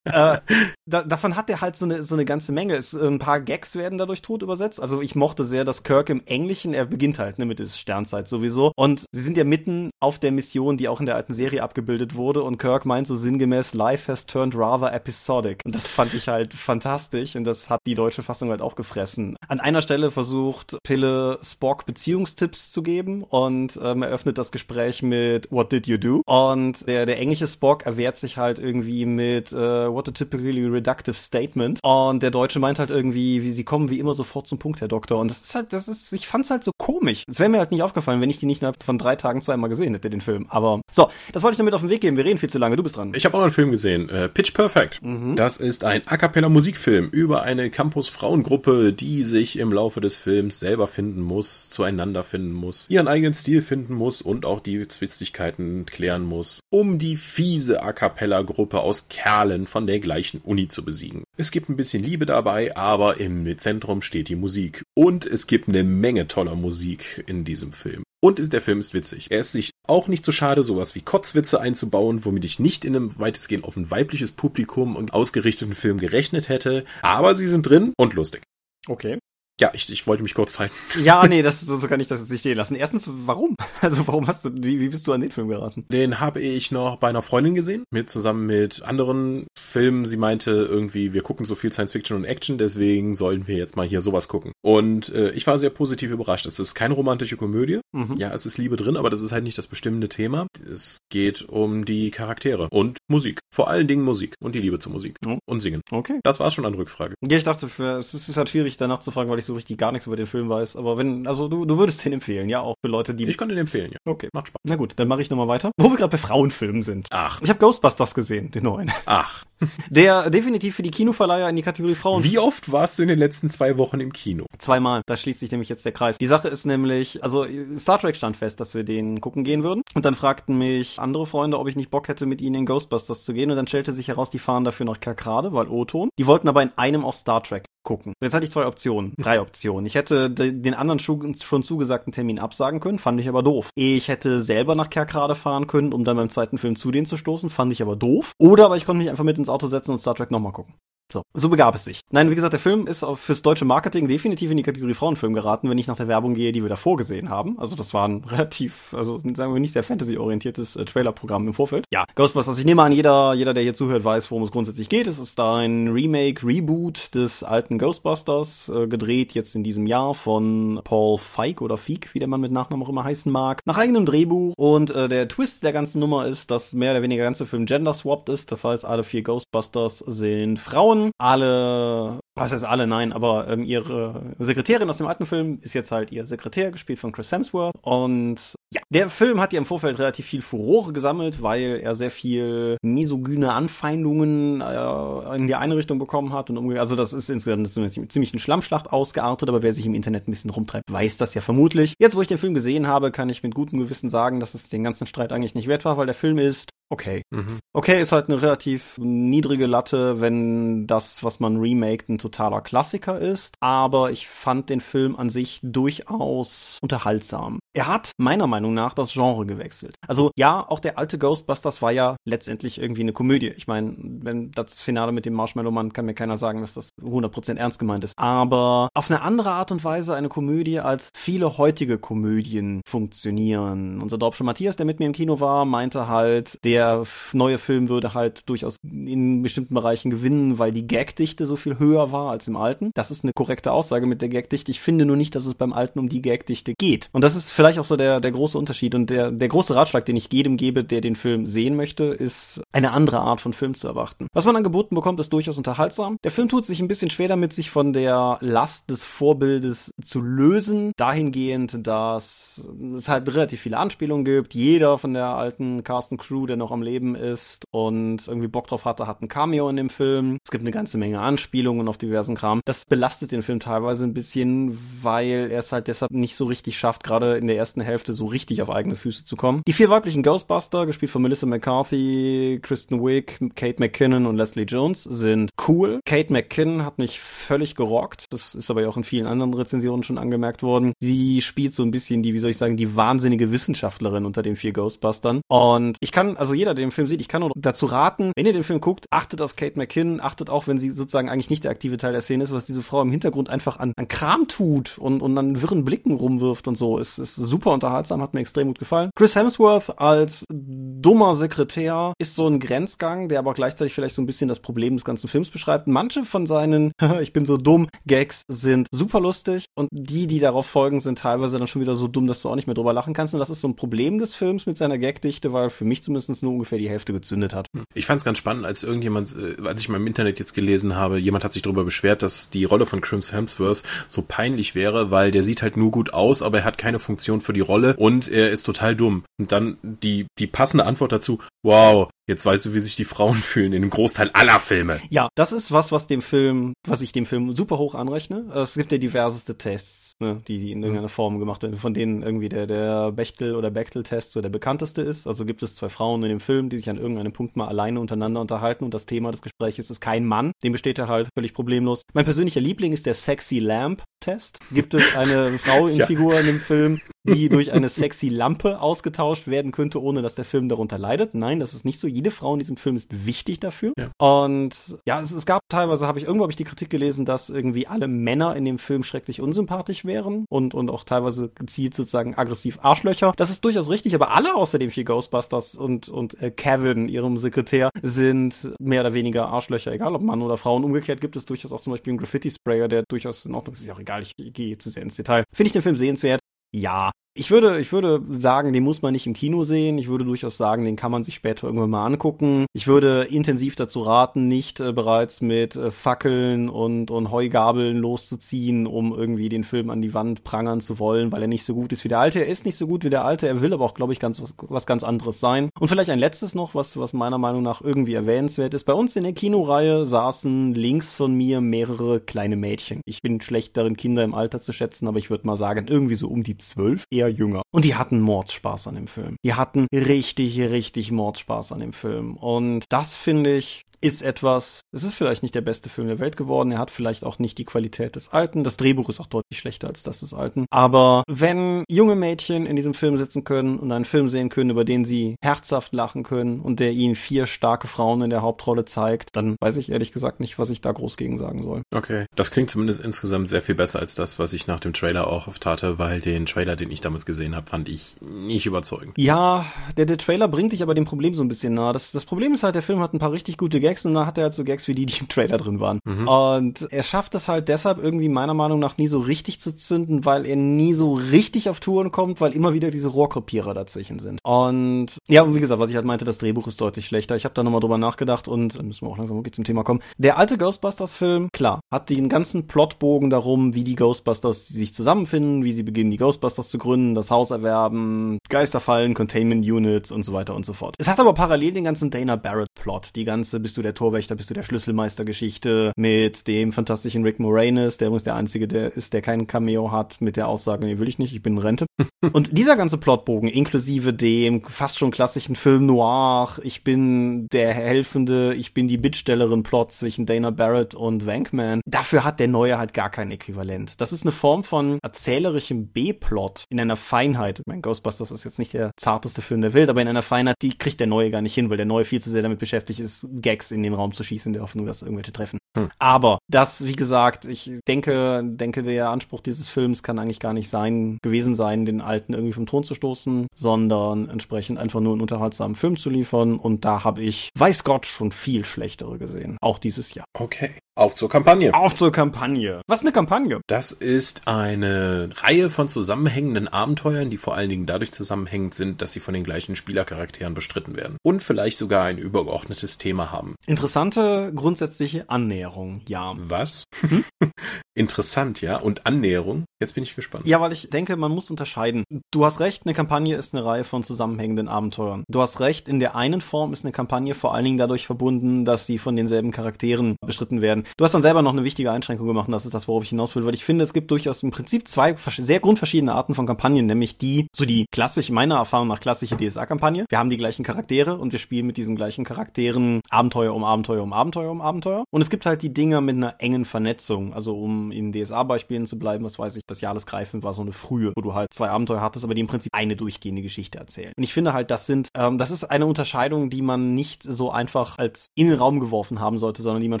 äh, da, davon hat er halt so eine, so eine ganze Menge. Es, ein paar Gags werden dadurch tot übersetzt. Also ich mochte sehr, dass Kirk im Englischen, er beginnt halt ne, mit der Sternzeit sowieso. Und sie sind ja mitten auf der Mission, die auch in der alten Serie abgebildet wurde. Und Kirk meint so sinngemäß, Life has turned rather episodic. Und das fand ich halt fantastisch. Und das hat die deutsche Fassung halt auch gefressen. An einer Stelle versucht Pille Spock Beziehungstipps zu geben und ähm, eröffnet das Gespräch mit What did you do? Und der, der englische Spock erwehrt sich halt irgendwie mit uh, What a typically reductive statement. Und der Deutsche meint halt irgendwie, wie sie kommen wie immer sofort zum Punkt, Herr Doktor. Und das ist halt, das ist, ich fand's halt so komisch. Es wäre mir halt nicht aufgefallen, wenn ich die nicht von drei Tagen zweimal gesehen hätte, den Film. Aber so, das wollte ich damit auf den Weg geben. Wir reden viel zu lange. Du bist dran. Ich habe auch einen Film gesehen. Äh, Pitch Perfect. Mhm. Das ist ein A cappella Musikfilm über eine Campus-Frauengruppe, die sich im Laufe des Films selber finden muss, zueinander finden muss, ihren eigenen Stil finden muss und auch die Zwistigkeiten klären muss, um die fiese A cappella Gruppe aus Kerlen von der gleichen Uni zu besiegen. Es gibt ein bisschen Liebe dabei, aber im Zentrum steht die Musik. Und es gibt eine Menge toller Musik in diesem Film. Und der Film ist witzig. Er ist sich auch nicht so schade, sowas wie Kotzwitze einzubauen, womit ich nicht in einem weitestgehend auf ein weibliches Publikum und ausgerichteten Film gerechnet hätte. Aber sie sind drin und lustig. Okay. Ja, ich, ich wollte mich kurz fallen. Ja, nee, das so, so kann ich das jetzt nicht stehen lassen. Erstens, warum? Also warum hast du, wie, wie bist du an den Film geraten? Den habe ich noch bei einer Freundin gesehen, mit zusammen mit anderen Filmen. Sie meinte irgendwie, wir gucken so viel Science Fiction und Action, deswegen sollen wir jetzt mal hier sowas gucken. Und äh, ich war sehr positiv überrascht. Es ist keine romantische Komödie. Mhm. Ja, es ist Liebe drin, aber das ist halt nicht das bestimmende Thema. Es geht um die Charaktere und Musik. Vor allen Dingen Musik und die Liebe zur Musik oh. und Singen. Okay. Das war's schon an Rückfrage. Ja, ich dachte, für, es ist halt schwierig danach zu fragen, weil ich so richtig gar nichts über den Film weiß. Aber wenn, also du, du würdest den empfehlen, ja, auch für Leute, die. Ich kann den empfehlen, ja. Okay. Macht Spaß. Na gut, dann mache ich nochmal weiter. Wo wir gerade bei Frauenfilmen sind. Ach. Ich habe Ghostbusters gesehen, den neuen. Ach. Der definitiv für die Kinoverleiher in die Kategorie Frauen. Wie oft warst du in den letzten zwei Wochen im Kino? Zweimal. Da schließt sich nämlich jetzt der Kreis. Die Sache ist nämlich, also Star Trek stand fest, dass wir den gucken gehen würden. Und dann fragten mich andere Freunde, ob ich nicht Bock hätte, mit ihnen in Ghostbusters zu gehen. Und dann stellte sich heraus, die fahren dafür nach Kerkrade, weil O-Ton. Die wollten aber in einem auch Star Trek gucken. Jetzt hatte ich zwei Optionen, drei Optionen. Ich hätte den anderen schon zugesagten Termin absagen können, fand ich aber doof. Ich hätte selber nach Kerkrade fahren können, um dann beim zweiten Film zu denen zu stoßen, fand ich aber doof. Oder aber ich konnte mich einfach mit ins Auto setzen und Star Trek nochmal gucken. So, so begab es sich. Nein, wie gesagt, der Film ist fürs deutsche Marketing definitiv in die Kategorie Frauenfilm geraten, wenn ich nach der Werbung gehe, die wir davor gesehen haben. Also das war ein relativ, also sagen wir nicht sehr Fantasy-orientiertes äh, Trailer-Programm im Vorfeld. Ja, Ghostbusters, ich nehme an, jeder, jeder, der hier zuhört, weiß, worum es grundsätzlich geht. Es ist ein Remake, Reboot des alten Ghostbusters, äh, gedreht jetzt in diesem Jahr von Paul Feig oder Feig, wie der Mann mit Nachnamen auch immer heißen mag, nach eigenem Drehbuch. Und äh, der Twist der ganzen Nummer ist, dass mehr oder weniger der ganze Film gender-swapped ist. Das heißt, alle vier Ghostbusters sind Frauen. Alle was heißt alle, nein, aber ähm, ihre Sekretärin aus dem alten Film ist jetzt halt ihr Sekretär, gespielt von Chris Hemsworth. Und ja, der Film hat ja im Vorfeld relativ viel Furore gesammelt, weil er sehr viel misogyne Anfeindungen äh, in die Einrichtung bekommen hat und. Also das ist insgesamt eine ziemlich eine Schlammschlacht ausgeartet, aber wer sich im Internet ein bisschen rumtreibt, weiß das ja vermutlich. Jetzt, wo ich den Film gesehen habe, kann ich mit gutem Gewissen sagen, dass es den ganzen Streit eigentlich nicht wert war, weil der Film ist okay. Mhm. Okay ist halt eine relativ niedrige Latte, wenn das, was man remaked, ein totaler Klassiker ist. Aber ich fand den Film an sich durchaus unterhaltsam. Er hat meiner Meinung nach das Genre gewechselt. Also ja, auch der alte Ghostbusters war ja letztendlich irgendwie eine Komödie. Ich meine, wenn das Finale mit dem Marshmallow-Mann kann mir keiner sagen, dass das 100% ernst gemeint ist. Aber auf eine andere Art und Weise eine Komödie, als viele heutige Komödien funktionieren. Unser Dorpscher Matthias, der mit mir im Kino war, meinte halt, der der neue Film würde halt durchaus in bestimmten Bereichen gewinnen, weil die Gagdichte so viel höher war als im alten. Das ist eine korrekte Aussage mit der Gagdichte. Ich finde nur nicht, dass es beim alten um die Gagdichte geht. Und das ist vielleicht auch so der, der große Unterschied und der, der große Ratschlag, den ich jedem gebe, der den Film sehen möchte, ist eine andere Art von Film zu erwarten. Was man angeboten bekommt, ist durchaus unterhaltsam. Der Film tut sich ein bisschen schwer damit, sich von der Last des Vorbildes zu lösen, dahingehend, dass es halt relativ viele Anspielungen gibt. Jeder von der alten Carsten Crew, der noch am Leben ist und irgendwie Bock drauf hatte, hat ein Cameo in dem Film. Es gibt eine ganze Menge Anspielungen auf diversen Kram. Das belastet den Film teilweise ein bisschen, weil er es halt deshalb nicht so richtig schafft, gerade in der ersten Hälfte so richtig auf eigene Füße zu kommen. Die vier weiblichen Ghostbuster, gespielt von Melissa McCarthy, Kristen Wiig, Kate McKinnon und Leslie Jones, sind cool. Kate McKinnon hat mich völlig gerockt. Das ist aber ja auch in vielen anderen Rezensionen schon angemerkt worden. Sie spielt so ein bisschen die, wie soll ich sagen, die wahnsinnige Wissenschaftlerin unter den vier Ghostbustern. Und ich kann, also jeder, der den Film sieht, ich kann nur dazu raten, wenn ihr den Film guckt, achtet auf Kate McKinnon, achtet auch, wenn sie sozusagen eigentlich nicht der aktive Teil der Szene ist, was diese Frau im Hintergrund einfach an, an Kram tut und, und an wirren Blicken rumwirft und so. Es ist super unterhaltsam, hat mir extrem gut gefallen. Chris Hemsworth als dummer Sekretär ist so ein Grenzgang, der aber gleichzeitig vielleicht so ein bisschen das Problem des ganzen Films beschreibt. Manche von seinen ich bin so dumm Gags sind super lustig und die, die darauf folgen, sind teilweise dann schon wieder so dumm, dass du auch nicht mehr drüber lachen kannst. Und das ist so ein Problem des Films mit seiner Gagdichte, weil für mich zumindest nur nur ungefähr die Hälfte gezündet hat. Ich fand es ganz spannend, als irgendjemand, äh, als ich mal im Internet jetzt gelesen habe, jemand hat sich darüber beschwert, dass die Rolle von Crims Hemsworth so peinlich wäre, weil der sieht halt nur gut aus, aber er hat keine Funktion für die Rolle und er ist total dumm. Und dann die, die passende Antwort dazu, wow, Jetzt weißt du, wie sich die Frauen fühlen in dem Großteil aller Filme. Ja, das ist was, was dem Film, was ich dem Film super hoch anrechne. Es gibt ja diverseste Tests, ne, die, die in irgendeiner Form gemacht werden, von denen irgendwie der, der Bechtel oder Bechtel-Test so der bekannteste ist. Also gibt es zwei Frauen in dem Film, die sich an irgendeinem Punkt mal alleine untereinander unterhalten und das Thema des Gesprächs ist kein Mann. Dem besteht er halt völlig problemlos. Mein persönlicher Liebling ist der Sexy Lamp Test. Gibt es eine Frau in ja. Figur in dem Film, die durch eine sexy Lampe ausgetauscht werden könnte, ohne dass der Film darunter leidet? Nein, das ist nicht so jede Frau in diesem Film ist wichtig dafür. Ja. Und ja, es, es gab teilweise, habe ich irgendwo habe ich die Kritik gelesen, dass irgendwie alle Männer in dem Film schrecklich unsympathisch wären und, und auch teilweise gezielt sozusagen aggressiv Arschlöcher. Das ist durchaus richtig, aber alle außer den vier Ghostbusters und, und äh, Kevin, ihrem Sekretär, sind mehr oder weniger Arschlöcher, egal ob Mann oder Frau. Und umgekehrt gibt es durchaus auch zum Beispiel einen Graffiti-Sprayer, der durchaus in Ordnung ist. Ist ja auch egal, ich, ich gehe zu sehr ins Detail. Finde ich den Film sehenswert? Ja, ich würde, ich würde sagen, den muss man nicht im Kino sehen. Ich würde durchaus sagen, den kann man sich später irgendwann mal angucken. Ich würde intensiv dazu raten, nicht äh, bereits mit äh, Fackeln und, und Heugabeln loszuziehen, um irgendwie den Film an die Wand prangern zu wollen, weil er nicht so gut ist wie der alte. Er ist nicht so gut wie der alte. Er will aber auch, glaube ich, ganz was, was ganz anderes sein. Und vielleicht ein letztes noch, was, was meiner Meinung nach irgendwie erwähnenswert ist. Bei uns in der Kinoreihe saßen links von mir mehrere kleine Mädchen. Ich bin schlecht darin, Kinder im Alter zu schätzen, aber ich würde mal sagen, irgendwie so um die zwölf, eher eher jünger. Und die hatten Mordspaß an dem Film. Die hatten richtig, richtig Mordspaß an dem Film. Und das finde ich ist etwas, es ist vielleicht nicht der beste Film der Welt geworden, er hat vielleicht auch nicht die Qualität des alten, das Drehbuch ist auch deutlich schlechter als das des alten, aber wenn junge Mädchen in diesem Film sitzen können und einen Film sehen können, über den sie herzhaft lachen können und der ihnen vier starke Frauen in der Hauptrolle zeigt, dann weiß ich ehrlich gesagt nicht, was ich da groß gegen sagen soll. Okay, das klingt zumindest insgesamt sehr viel besser als das, was ich nach dem Trailer auch oft hatte, weil den Trailer, den ich damals gesehen habe, fand ich nicht überzeugend. Ja, der, der Trailer bringt dich aber dem Problem so ein bisschen nah. Das, das Problem ist halt, der Film hat ein paar richtig gute Gags und da hat er halt so Gags wie die, die im Trailer drin waren. Mhm. Und er schafft es halt deshalb irgendwie meiner Meinung nach nie so richtig zu zünden, weil er nie so richtig auf Touren kommt, weil immer wieder diese Rohrkopierer dazwischen sind. Und ja, und wie gesagt, was ich halt meinte, das Drehbuch ist deutlich schlechter. Ich habe da nochmal drüber nachgedacht und dann müssen wir auch langsam wirklich zum Thema kommen. Der alte Ghostbusters-Film, klar, hat den ganzen Plotbogen darum, wie die Ghostbusters sich zusammenfinden, wie sie beginnen, die Ghostbusters zu gründen, das Haus erwerben, Geisterfallen, Containment Units und so weiter und so fort. Es hat aber parallel den ganzen Dana Barrett-Plot, die ganze bist du der Torwächter, bist du der Schlüsselmeister-Geschichte mit dem fantastischen Rick Moranis, der übrigens der einzige, der ist, der kein Cameo hat, mit der Aussage, nee, will ich nicht, ich bin in Rente. und dieser ganze Plotbogen, inklusive dem fast schon klassischen Film Noir, ich bin der helfende, ich bin die Bittstellerin-Plot zwischen Dana Barrett und Wankman, dafür hat der neue halt gar kein Äquivalent. Das ist eine Form von erzählerischem B-Plot in einer Feinheit. Mein Ghostbusters ist jetzt nicht der zarteste Film der Welt, aber in einer Feinheit, die kriegt der neue gar nicht hin, weil der neue viel zu sehr damit beschäftigt ist, Gags in den Raum zu schießen, in der Hoffnung, dass irgendwelche treffen. Hm. Aber das, wie gesagt, ich denke, denke, der Anspruch dieses Films kann eigentlich gar nicht sein, gewesen sein, den Alten irgendwie vom Thron zu stoßen, sondern entsprechend einfach nur einen unterhaltsamen Film zu liefern. Und da habe ich, weiß Gott, schon viel schlechtere gesehen. Auch dieses Jahr. Okay. Auf zur Kampagne. Auf zur Kampagne. Was eine Kampagne? Das ist eine Reihe von zusammenhängenden Abenteuern, die vor allen Dingen dadurch zusammenhängend sind, dass sie von den gleichen Spielercharakteren bestritten werden. Und vielleicht sogar ein übergeordnetes Thema haben. Interessante grundsätzliche Annäherung, ja. Was? Hm? Interessant, ja. Und Annäherung? Jetzt bin ich gespannt. Ja, weil ich denke, man muss unterscheiden. Du hast recht, eine Kampagne ist eine Reihe von zusammenhängenden Abenteuern. Du hast recht, in der einen Form ist eine Kampagne vor allen Dingen dadurch verbunden, dass sie von denselben Charakteren bestritten werden. Du hast dann selber noch eine wichtige Einschränkung gemacht und das ist das, worauf ich hinaus will, weil ich finde, es gibt durchaus im Prinzip zwei sehr grundverschiedene Arten von Kampagnen, nämlich die, so die klassische, meiner Erfahrung nach klassische DSA-Kampagne. Wir haben die gleichen Charaktere und wir spielen mit diesen gleichen Charakteren Abenteuer um Abenteuer um Abenteuer um Abenteuer. Und es gibt halt die Dinger mit einer engen Vernetzung, also um in DSA-Beispielen zu bleiben, was weiß ich, das Jahresgreifen war so eine frühe, wo du halt zwei Abenteuer hattest, aber die im Prinzip eine durchgehende Geschichte erzählen. Und ich finde halt, das sind, ähm, das ist eine Unterscheidung, die man nicht so einfach als in den Raum geworfen haben sollte, sondern die man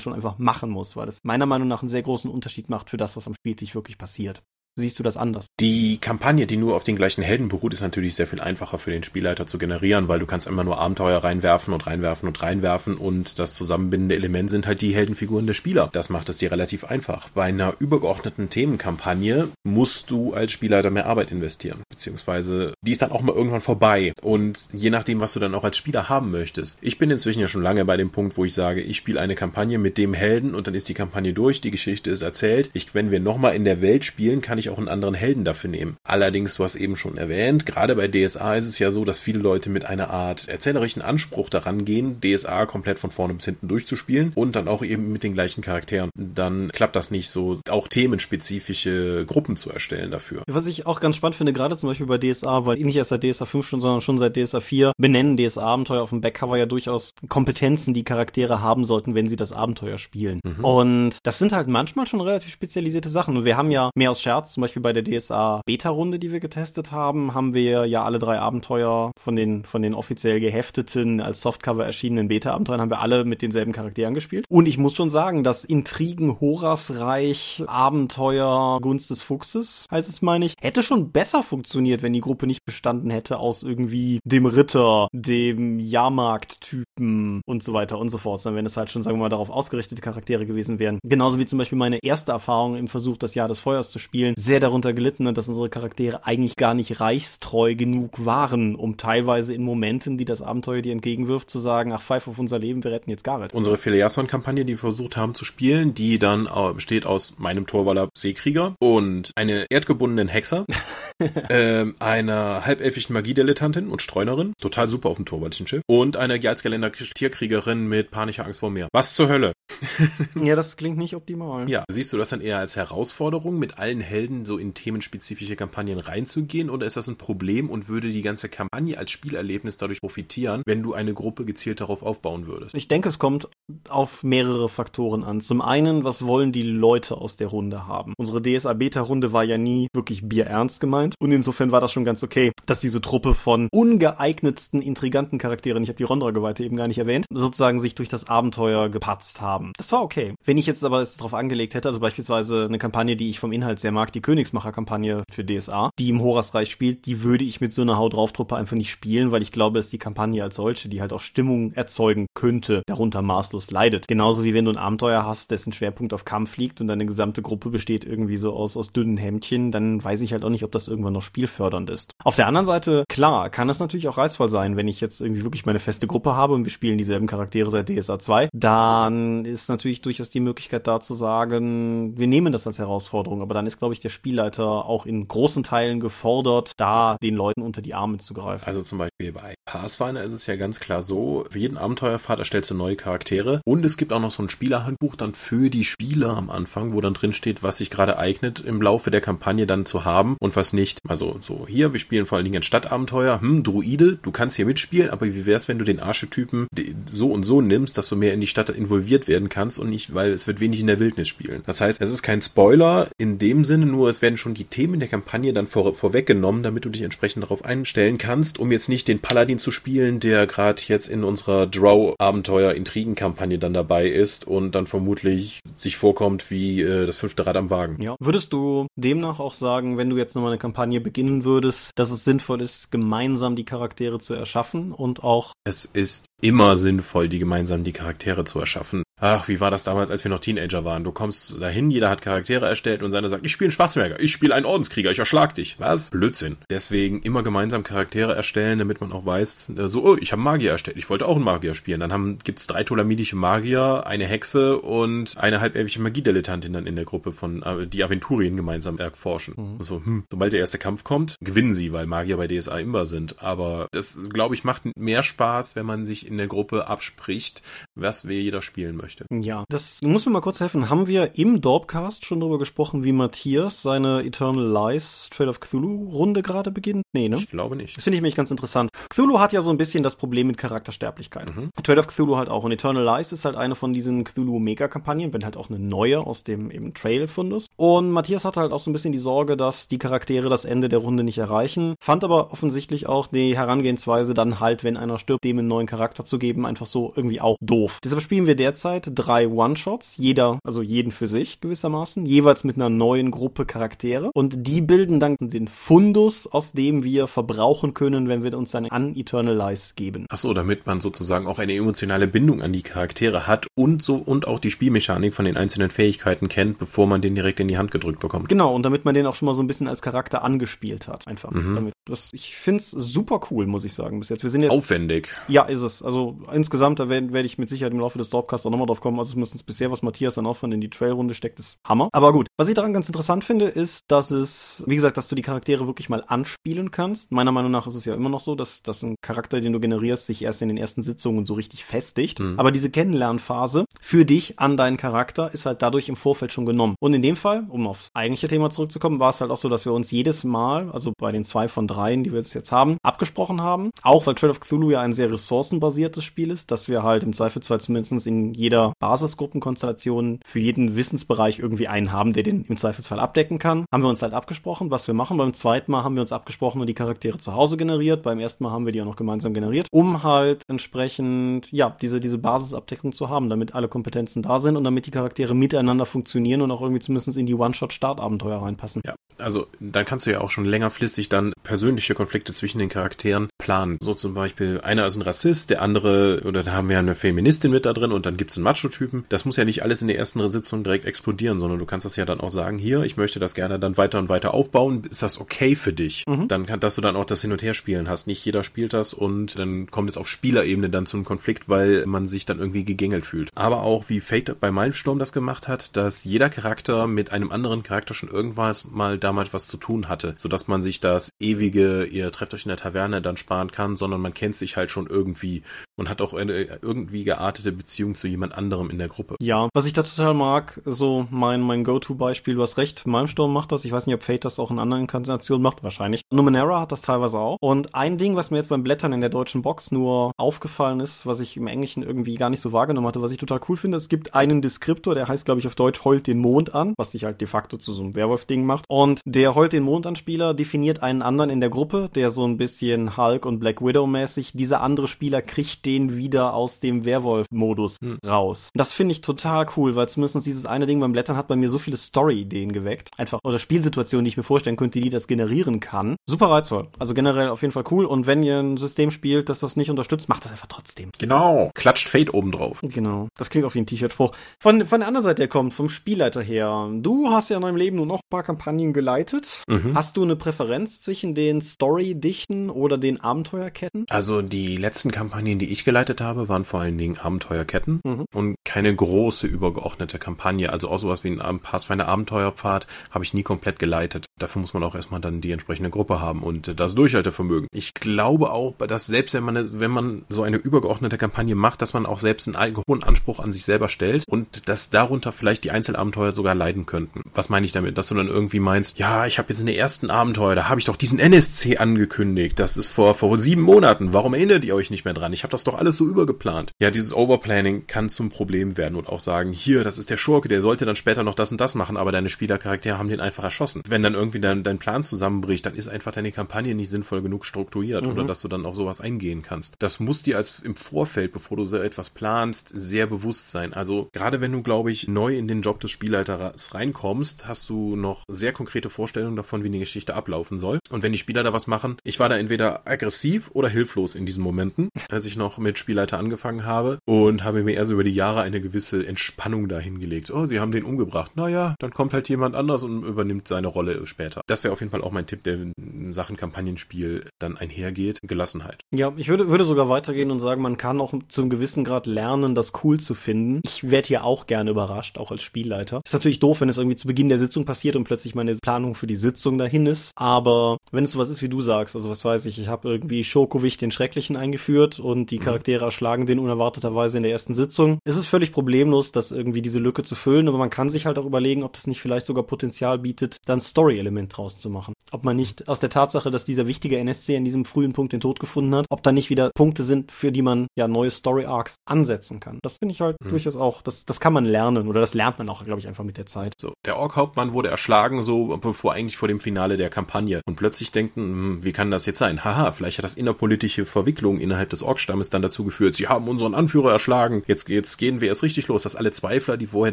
schon einfach machen muss, weil das meiner Meinung nach einen sehr großen Unterschied macht für das, was am Spieltisch wirklich passiert siehst du das anders? Die Kampagne, die nur auf den gleichen Helden beruht, ist natürlich sehr viel einfacher für den Spielleiter zu generieren, weil du kannst immer nur Abenteuer reinwerfen und reinwerfen und reinwerfen und das zusammenbindende Element sind halt die Heldenfiguren der Spieler. Das macht es dir relativ einfach. Bei einer übergeordneten Themenkampagne musst du als Spielleiter mehr Arbeit investieren, beziehungsweise die ist dann auch mal irgendwann vorbei und je nachdem, was du dann auch als Spieler haben möchtest. Ich bin inzwischen ja schon lange bei dem Punkt, wo ich sage, ich spiele eine Kampagne mit dem Helden und dann ist die Kampagne durch, die Geschichte ist erzählt. Ich, wenn wir nochmal in der Welt spielen, kann ich auch einen anderen Helden dafür nehmen. Allerdings, du hast eben schon erwähnt, gerade bei DSA ist es ja so, dass viele Leute mit einer Art erzählerischen Anspruch daran gehen, DSA komplett von vorne bis hinten durchzuspielen und dann auch eben mit den gleichen Charakteren. Dann klappt das nicht so, auch themenspezifische Gruppen zu erstellen dafür. Was ich auch ganz spannend finde, gerade zum Beispiel bei DSA, weil nicht erst seit DSA 5 schon, sondern schon seit DSA 4 benennen DSA-Abenteuer auf dem Backcover ja durchaus Kompetenzen, die Charaktere haben sollten, wenn sie das Abenteuer spielen. Mhm. Und das sind halt manchmal schon relativ spezialisierte Sachen. Und wir haben ja mehr aus Scherz, zum Beispiel bei der DSA Beta-Runde, die wir getestet haben, haben wir ja alle drei Abenteuer von den, von den offiziell gehefteten, als Softcover erschienenen Beta-Abenteuern haben wir alle mit denselben Charakteren gespielt. Und ich muss schon sagen, das Intrigen, Horasreich, Abenteuer, Gunst des Fuchses, heißt es, meine ich, hätte schon besser funktioniert, wenn die Gruppe nicht bestanden hätte aus irgendwie dem Ritter, dem Jahrmarkt-Typen und so weiter und so fort, sondern wenn es halt schon, sagen wir mal, darauf ausgerichtete Charaktere gewesen wären. Genauso wie zum Beispiel meine erste Erfahrung im Versuch, das Jahr des Feuers zu spielen, sehr darunter gelitten hat, dass unsere Charaktere eigentlich gar nicht reichstreu genug waren, um teilweise in Momenten, die das Abenteuer dir entgegenwirft, zu sagen, ach, pfeif auf unser Leben, wir retten jetzt Gareth. Unsere Filiason-Kampagne, die wir versucht haben zu spielen, die dann äh, besteht aus meinem Torwaller Seekrieger und eine erdgebundenen Hexer, äh, einer halbelfischen Magiedilettantin und Streunerin, total super auf dem torwallischen Schiff, und einer Geizgeländer Tierkriegerin mit panischer Angst vor Meer. Was zur Hölle? ja, das klingt nicht optimal. Ja, siehst du das dann eher als Herausforderung, mit allen Helden so in themenspezifische Kampagnen reinzugehen oder ist das ein Problem und würde die ganze Kampagne als Spielerlebnis dadurch profitieren, wenn du eine Gruppe gezielt darauf aufbauen würdest? Ich denke, es kommt auf mehrere Faktoren an. Zum einen, was wollen die Leute aus der Runde haben? Unsere DSA-Beta-Runde war ja nie wirklich bierernst gemeint und insofern war das schon ganz okay, dass diese Truppe von ungeeignetsten, intriganten Charakteren, ich habe die Rondra-Geweihte eben gar nicht erwähnt, sozusagen sich durch das Abenteuer gepatzt haben. Das war okay. Wenn ich jetzt aber es darauf angelegt hätte, also beispielsweise eine Kampagne, die ich vom Inhalt sehr mag, die Königsmacher-Kampagne für DSA, die im Horasreich spielt, die würde ich mit so einer Haut drauf Truppe einfach nicht spielen, weil ich glaube, dass die Kampagne als solche, die halt auch Stimmung erzeugen könnte, darunter maßlos leidet. Genauso wie wenn du ein Abenteuer hast, dessen Schwerpunkt auf Kampf liegt und deine gesamte Gruppe besteht irgendwie so aus, aus dünnen Hemdchen, dann weiß ich halt auch nicht, ob das irgendwann noch spielfördernd ist. Auf der anderen Seite, klar, kann es natürlich auch reizvoll sein, wenn ich jetzt irgendwie wirklich meine feste Gruppe habe und wir spielen dieselben Charaktere seit DSA 2, dann ist natürlich durchaus die Möglichkeit da zu sagen, wir nehmen das als Herausforderung, aber dann ist, glaube ich, der Spielleiter auch in großen Teilen gefordert, da den Leuten unter die Arme zu greifen. Also zum Beispiel bei Pathfinder ist es ja ganz klar so, für jeden Abenteuerpfad erstellst du neue Charaktere und es gibt auch noch so ein Spielerhandbuch dann für die Spieler am Anfang, wo dann drin steht, was sich gerade eignet, im Laufe der Kampagne dann zu haben und was nicht. Also so hier, wir spielen vor allen Dingen ein Stadtabenteuer, hm, Druide, du kannst hier mitspielen, aber wie wär's, wenn du den Archetypen so und so nimmst, dass du mehr in die Stadt involviert werden kannst und nicht, weil es wird wenig in der Wildnis spielen. Das heißt, es ist kein Spoiler in dem Sinne, nur es werden schon die Themen der Kampagne dann vor, vorweggenommen, damit du dich entsprechend darauf einstellen kannst, um jetzt nicht den Paladin zu spielen, der gerade jetzt in unserer Draw-Abenteuer-Intrigen-Kampagne dann dabei ist und dann vermutlich sich vorkommt wie äh, das fünfte Rad am Wagen. Ja. Würdest du demnach auch sagen, wenn du jetzt nochmal eine Kampagne beginnen würdest, dass es sinnvoll ist, gemeinsam die Charaktere zu erschaffen und auch. Es ist immer sinnvoll, die gemeinsam die Charaktere zu erschaffen. Ach, wie war das damals, als wir noch Teenager waren? Du kommst dahin, jeder hat Charaktere erstellt und seiner sagt, ich spiele einen Schwarzmerger, ich spiele einen Ordenskrieger, ich erschlag dich. Was? Blödsinn. Deswegen immer gemeinsam Charaktere erstellen, damit man auch weiß, äh, so, oh, ich habe Magier erstellt, ich wollte auch einen Magier spielen. Dann haben, gibt's drei tolamidische Magier, eine Hexe und eine halbelfische Magiedilettantin dann in der Gruppe von, äh, die Aventurien gemeinsam erforschen. Mhm. So, hm, sobald der erste Kampf kommt, gewinnen sie, weil Magier bei DSA immer sind. Aber das, glaube ich, macht mehr Spaß, wenn man sich in der Gruppe abspricht, was wir jeder spielen möchte möchte. Ja, das muss mir mal kurz helfen. Haben wir im Dorpcast schon darüber gesprochen, wie Matthias seine Eternal Lies Trail of Cthulhu Runde gerade beginnt? Nee, ne? Ich glaube nicht. Das finde ich nämlich ganz interessant. Cthulhu hat ja so ein bisschen das Problem mit Charaktersterblichkeit. Mhm. Trail of Cthulhu halt auch. Und Eternal Lies ist halt eine von diesen Cthulhu Mega-Kampagnen, wenn halt auch eine neue aus dem eben Trail-Fundus. Und Matthias hatte halt auch so ein bisschen die Sorge, dass die Charaktere das Ende der Runde nicht erreichen. Fand aber offensichtlich auch die Herangehensweise dann halt, wenn einer stirbt, dem einen neuen Charakter zu geben, einfach so irgendwie auch doof. Deshalb spielen wir derzeit Zeit drei One-Shots, jeder, also jeden für sich gewissermaßen, jeweils mit einer neuen Gruppe Charaktere. Und die bilden dann den Fundus, aus dem wir verbrauchen können, wenn wir uns dann an Eternal Lies geben. Achso, damit man sozusagen auch eine emotionale Bindung an die Charaktere hat und so und auch die Spielmechanik von den einzelnen Fähigkeiten kennt, bevor man den direkt in die Hand gedrückt bekommt. Genau, und damit man den auch schon mal so ein bisschen als Charakter angespielt hat. Einfach. Mhm. Damit. Das, ich find's super cool, muss ich sagen, bis jetzt. Wir sind jetzt. Aufwendig. Ja, ist es. Also insgesamt, da werde werd ich mit Sicherheit im Laufe des Dropcasts auch nochmal drauf kommen. Also zumindest bisher, was Matthias dann Aufwand in die Trailrunde steckt, ist Hammer. Aber gut, was ich daran ganz interessant finde, ist, dass es, wie gesagt, dass du die Charaktere wirklich mal anspielen kannst. Meiner Meinung nach ist es ja immer noch so, dass, dass ein Charakter, den du generierst, sich erst in den ersten Sitzungen so richtig festigt. Mhm. Aber diese Kennenlernphase für dich an deinen Charakter ist halt dadurch im Vorfeld schon genommen. Und in dem Fall, um aufs eigentliche Thema zurückzukommen, war es halt auch so, dass wir uns jedes Mal, also bei den zwei von dreien, die wir jetzt haben, abgesprochen haben. Auch weil Trail of Cthulhu ja ein sehr ressourcenbasiertes Spiel ist, dass wir halt im Zweifelsfall zumindest in jeder Basisgruppenkonstellation für jeden Wissensbereich irgendwie einen haben, der den im Zweifelsfall abdecken kann. Haben wir uns halt abgesprochen, was wir machen. Beim zweiten Mal haben wir uns abgesprochen und die Charaktere zu Hause generiert. Beim ersten Mal haben wir die auch noch gemeinsam generiert, um halt entsprechend, ja, diese, diese Basisabdeckung zu haben, damit alle Kompetenzen da sind und damit die Charaktere miteinander funktionieren und auch irgendwie zumindest in die One-Shot-Startabenteuer reinpassen. Ja, also dann kannst du ja auch schon längerfristig dann persönliche Konflikte zwischen den Charakteren planen. So zum Beispiel, einer ist ein Rassist, der andere, oder da haben wir eine Feministin mit da drin und dann gibt's einen Macho-Typen. Das muss ja nicht alles in der ersten Sitzung direkt explodieren, sondern du kannst das ja dann auch sagen, hier, ich möchte das gerne dann weiter und weiter aufbauen. Ist das okay für dich? Mhm. Dann kann, dass du dann auch das Hin- und Her-Spielen hast. Nicht jeder spielt das und dann kommt es auf Spielerebene dann zum Konflikt, weil man sich dann irgendwie gegängelt fühlt. Aber auch wie Fate bei Mindstorm das gemacht hat, dass jeder Charakter mit einem anderen Charakter schon irgendwas mal damals was zu tun hatte, sodass man sich das ewige, ihr trefft euch in der Taverne dann sparen kann, sondern man kennt sich halt schon irgendwie und hat auch eine irgendwie geartete Beziehung zu jemand jemand anderem in der Gruppe. Ja, was ich da total mag, so mein, mein Go-To-Beispiel, du hast recht, Malmsturm macht das, ich weiß nicht, ob Fate das auch in anderen Inkarnationen macht, wahrscheinlich. Numenera hat das teilweise auch. Und ein Ding, was mir jetzt beim Blättern in der deutschen Box nur aufgefallen ist, was ich im Englischen irgendwie gar nicht so wahrgenommen hatte, was ich total cool finde, es gibt einen Deskriptor, der heißt, glaube ich, auf Deutsch heult den Mond an, was dich halt de facto zu so einem Werwolf-Ding macht. Und der heult den Mond an Spieler definiert einen anderen in der Gruppe, der so ein bisschen Hulk und Black Widow mäßig, dieser andere Spieler kriegt den wieder aus dem Werwolf-Modus hm. raus. Das finde ich total cool, weil zumindest dieses eine Ding beim Blättern hat bei mir so viele Story-Ideen geweckt. Einfach, oder Spielsituationen, die ich mir vorstellen könnte, die das generieren kann. Super reizvoll. Also generell auf jeden Fall cool. Und wenn ihr ein System spielt, das das nicht unterstützt, macht das einfach trotzdem. Genau. Klatscht Fate oben drauf. Genau. Das klingt auf wie ein T-Shirt-Spruch. Von, von der anderen Seite her kommt, vom Spielleiter her. Du hast ja in deinem Leben nur noch ein paar Kampagnen geleitet. Mhm. Hast du eine Präferenz zwischen den Story-Dichten oder den Abenteuerketten? Also die letzten Kampagnen, die ich geleitet habe, waren vor allen Dingen Abenteuerketten mhm. Und keine große übergeordnete Kampagne. Also auch sowas wie ein Pathfinder Abenteuerpfad habe ich nie komplett geleitet. Dafür muss man auch erstmal dann die entsprechende Gruppe haben und das Durchhaltevermögen. Ich glaube auch, dass selbst wenn man, wenn man so eine übergeordnete Kampagne macht, dass man auch selbst einen hohen Anspruch an sich selber stellt und dass darunter vielleicht die Einzelabenteuer sogar leiden könnten. Was meine ich damit? Dass du dann irgendwie meinst, ja, ich habe jetzt in der ersten Abenteuer, da habe ich doch diesen NSC angekündigt. Das ist vor, vor sieben Monaten. Warum erinnert ihr euch nicht mehr dran? Ich habe das doch alles so übergeplant. Ja, dieses Overplanning kann zum Problem werden und auch sagen, hier, das ist der Schurke, der sollte dann später noch das und das machen, aber deine Spielercharaktere haben den einfach erschossen. Wenn dann irgendwie dein, dein Plan zusammenbricht, dann ist einfach deine Kampagne nicht sinnvoll genug strukturiert mhm. oder dass du dann auch sowas eingehen kannst. Das muss dir als im Vorfeld, bevor du so etwas planst, sehr bewusst sein. Also gerade wenn du, glaube ich, neu in den Job des Spielleiters reinkommst, hast du noch sehr konkrete Vorstellungen davon, wie die Geschichte ablaufen soll. Und wenn die Spieler da was machen, ich war da entweder aggressiv oder hilflos in diesen Momenten, als ich noch mit Spielleiter angefangen habe und habe mir eher so über die Jahre eine gewisse Entspannung dahingelegt. Oh, sie haben den umgebracht. Naja, dann kommt halt jemand anders und übernimmt seine Rolle später. Das wäre auf jeden Fall auch mein Tipp, der in Sachen Kampagnenspiel dann einhergeht. Gelassenheit. Ja, ich würde, würde sogar weitergehen und sagen, man kann auch zu einem gewissen Grad lernen, das cool zu finden. Ich werde hier auch gerne überrascht, auch als Spielleiter. Ist natürlich doof, wenn es irgendwie zu Beginn der Sitzung passiert und plötzlich meine Planung für die Sitzung dahin ist. Aber wenn es sowas ist, wie du sagst, also was weiß ich, ich habe irgendwie Schokowich den Schrecklichen eingeführt und die mhm. Charaktere erschlagen den unerwarteterweise in der ersten Sitzung. Es ist völlig problemlos, das irgendwie diese Lücke zu füllen, aber man kann sich halt auch überlegen, ob das nicht vielleicht sogar Potenzial bietet, dann Story-Element draus zu machen. Ob man nicht aus der Tatsache, dass dieser wichtige NSC an diesem frühen Punkt den Tod gefunden hat, ob da nicht wieder Punkte sind, für die man ja neue Story-Arcs ansetzen kann. Das finde ich halt mhm. durchaus auch, das, das kann man lernen oder das lernt man auch, glaube ich, einfach mit der Zeit. So, der Ork-Hauptmann wurde erschlagen, so bevor eigentlich vor dem Finale der Kampagne. Und plötzlich denken, hm, wie kann das jetzt sein? Haha, vielleicht hat das innerpolitische Verwicklung innerhalb des Ork-Stammes dann dazu geführt, sie haben unseren Anführer erschlagen, jetzt, jetzt gehen wir erst richtig los, dass alle Zweifler, die vorher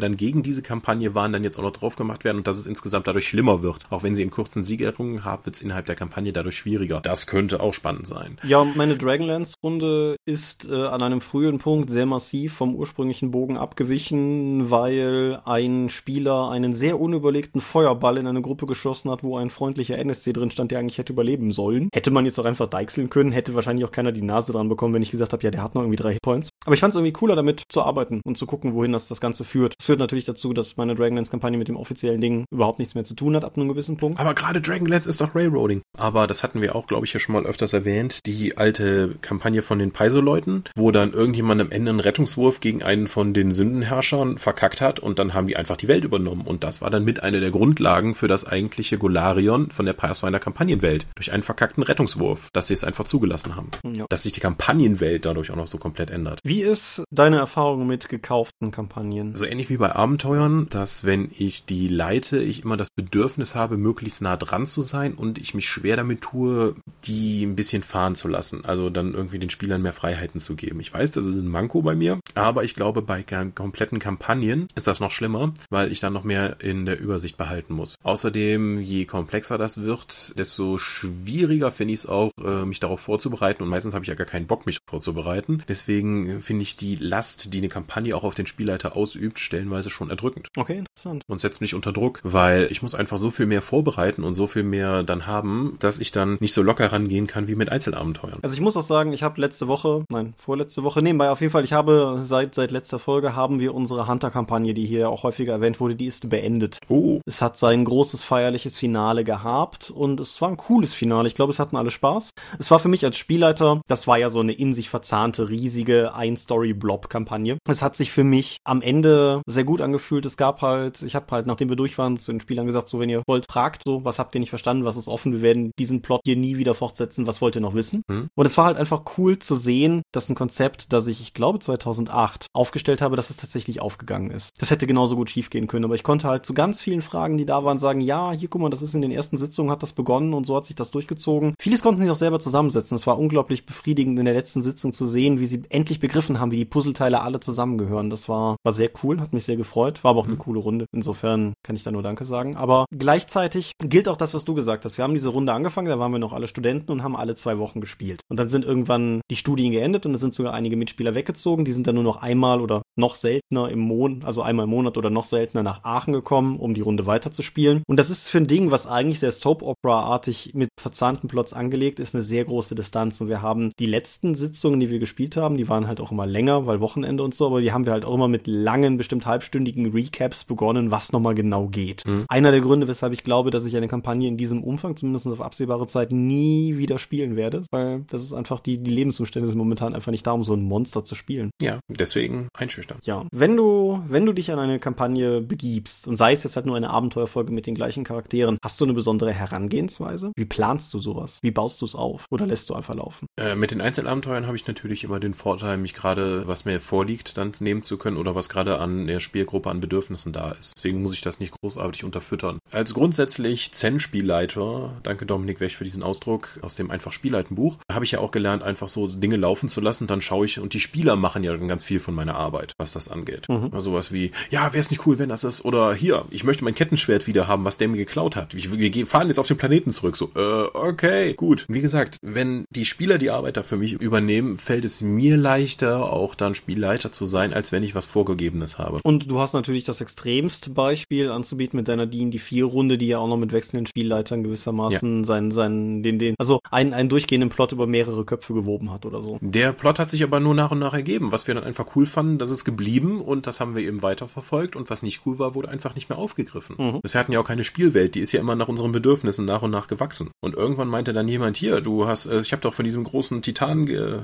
dann gegen diese Kampagne waren, dann jetzt auch noch drauf gemacht werden und dass es insgesamt dadurch schlimmer wird. Auch wenn sie in kurzen Sieg errungen haben, wird es innerhalb der Kampagne dadurch schwieriger. Das könnte auch spannend sein. Ja, meine Dragonlance-Runde ist äh, an einem frühen Punkt sehr massiv vom ursprünglichen Bogen abgewichen, weil ein Spieler einen sehr unüberlegten Feuerball in eine Gruppe geschossen hat, wo ein freundlicher NSC drin stand, der eigentlich hätte überleben sollen. Hätte man jetzt auch einfach deichseln können, hätte wahrscheinlich auch keiner die Nase dran bekommen, wenn ich gesagt habe, ja, der hat noch irgendwie drei Hitpoints. Aber ich fand es irgendwie cooler, damit zu arbeiten und zu gucken, wohin das das Ganze führt. Das führt natürlich dazu, dass meine Dragonlance-Kampagne mit dem offiziellen Ding überhaupt nichts mehr zu tun hat ab einem gewissen Punkt. Aber gerade Dragonlance ist doch Railroading. Aber das hatten wir auch, glaube ich, ja schon mal öfters erwähnt. Die alte Kampagne von den Paizo-Leuten, wo dann irgendjemand am Ende einen Rettungswurf gegen einen von den Sündenherrschern verkackt hat und dann haben die einfach die Welt übernommen. Und das war dann mit einer der Grundlagen für das eigentliche Golarion von der Pathfinder Kampagnenwelt. Durch einen verkackten Rettungswurf, dass sie es einfach zugelassen haben. Ja. Dass sich die Kampagnenwelt dadurch auch noch so komplett ändert. Wie ist deine Erfahrung mit gekauften Kampagnen? So ähnlich wie bei Abenteuern, dass wenn ich die leite, ich immer das Bedürfnis habe, möglichst nah dran zu sein und ich mich schwer damit tue, die ein bisschen fahren zu lassen. Also dann irgendwie den Spielern mehr Freiheiten zu geben. Ich weiß, das ist ein Manko bei mir, aber ich glaube, bei kompletten Kampagnen ist das noch schlimmer, weil ich dann noch mehr in der Übersicht behalten muss. Außerdem, je komplexer das wird, desto schwieriger finde ich es auch, äh, mich darauf vorzubereiten und meistens habe ich ja gar keinen Bock, mich vorzubereiten. Deswegen finde ich die Last, die eine Kampagne auch auf den Spielleiter ausübt, stellenweise schon erdrückend. Okay, interessant. Und setzt mich unter Druck, weil ich muss einfach so viel mehr vorbereiten und so viel mehr dann haben, dass ich dann nicht so locker rangehen kann wie mit Einzelabenteuern. Also ich muss auch sagen, ich habe letzte Woche, nein, vorletzte Woche, nebenbei auf jeden Fall, ich habe seit seit letzter Folge haben wir unsere Hunter-Kampagne, die hier auch häufiger erwähnt wurde, die ist beendet. Oh. Es hat sein großes feierliches Finale gehabt und es war ein cooles Finale. Ich glaube, es hatten alle Spaß. Es war für mich als Spielleiter, das war ja so eine in sich verzahnte, riesige Ein-Story-Blob-Kampagne Kampagne. Es hat sich für mich am Ende sehr gut angefühlt. Es gab halt, ich habe halt, nachdem wir durch waren, zu den Spielern gesagt, so wenn ihr wollt, fragt so, was habt ihr nicht verstanden, was ist offen, wir werden diesen Plot hier nie wieder fortsetzen, was wollt ihr noch wissen? Mhm. Und es war halt einfach cool zu sehen, dass ein Konzept, das ich, ich glaube 2008 aufgestellt habe, dass es tatsächlich aufgegangen ist. Das hätte genauso gut schiefgehen können, aber ich konnte halt zu ganz vielen Fragen, die da waren, sagen, ja, hier guck mal, das ist in den ersten Sitzungen hat das begonnen und so hat sich das durchgezogen. Vieles konnten sie auch selber zusammensetzen. Es war unglaublich befriedigend in der letzten Sitzung zu sehen, wie sie endlich begriffen haben, wie die Puzzleteile alle zusammengehören. Das war, war sehr cool, hat mich sehr gefreut, war aber auch eine mhm. coole Runde. Insofern kann ich da nur Danke sagen. Aber gleichzeitig gilt auch das, was du gesagt hast. Wir haben diese Runde angefangen, da waren wir noch alle Studenten und haben alle zwei Wochen gespielt. Und dann sind irgendwann die Studien geendet und es sind sogar einige Mitspieler weggezogen. Die sind dann nur noch einmal oder noch seltener im Monat, also einmal im Monat oder noch seltener nach Aachen gekommen, um die Runde weiterzuspielen. Und das ist für ein Ding, was eigentlich sehr Soap-Opera-artig mit verzahnten Plots angelegt ist, eine sehr große Distanz. Und wir haben die letzten Sitzungen, die wir gespielt haben, die waren halt auch immer länger, weil Wochenende und so, aber die haben wir halt auch immer mit langen, bestimmt halbstündigen Recaps begonnen, was nochmal genau geht. Mhm. Einer der Gründe, weshalb ich glaube, dass ich eine Kampagne in diesem Umfang, zumindest auf absehbare Zeit, nie wieder spielen werde, weil das ist einfach, die, die Lebensumstände sind momentan einfach nicht da, um so ein Monster zu spielen. Ja, deswegen einschüchtern. Ja. Wenn du, wenn du dich an eine Kampagne begibst und sei es jetzt halt nur eine Abenteuerfolge mit den gleichen Charakteren, hast du eine besondere Herangehensweise? Wie planst du sowas? Wie baust du es auf? Oder lässt du einfach laufen? Äh, mit den Einzelabenteuern habe ich natürlich immer den Vorteil, mich gerade, was mir vorliegt, dann nehmen zu können oder was gerade an der Spielgruppe an Bedürfnissen da ist. Deswegen muss ich das nicht großartig unterfüttern. Als grundsätzlich Zen-Spielleiter, danke Dominik Wech für diesen Ausdruck aus dem einfach Spielleiten-Buch, habe ich ja auch gelernt, einfach so Dinge laufen zu lassen. Dann schaue ich und die Spieler machen ja dann ganz viel von meiner Arbeit, was das angeht. Mhm. Also sowas wie, ja, wäre es nicht cool, wenn das ist, oder hier, ich möchte mein Kettenschwert wieder haben, was der mir geklaut hat. Ich, wir fahren jetzt auf den Planeten zurück. So, äh, okay, gut. Wie gesagt, wenn die Spieler die Arbeit da für mich übernehmen, fällt es mir leichter, auch dann Spielleiter zu sein, als wenn ich was Vorgegebenes habe. Und du hast natürlich das extremste Beispiel anzubieten mit deiner D&D 4 Runde, die ja auch noch mit wechselnden Spielleitern gewissermaßen ja. seinen, seinen, den, den, also einen, einen durchgehenden Plot über mehrere Köpfe gewoben hat oder so. Der Plot hat sich aber nur nach und nach ergeben. Was wir dann einfach cool fanden, das ist geblieben und das haben wir eben weiterverfolgt und was nicht cool war, wurde einfach nicht mehr aufgegriffen. Mhm. Wir hatten ja auch keine Spielwelt, die ist ja immer nach unseren Bedürfnissen nach und nach gewachsen. Und irgendwann meinte dann jemand hier, du hast, äh, ich habe doch von diesem großen Titan, äh,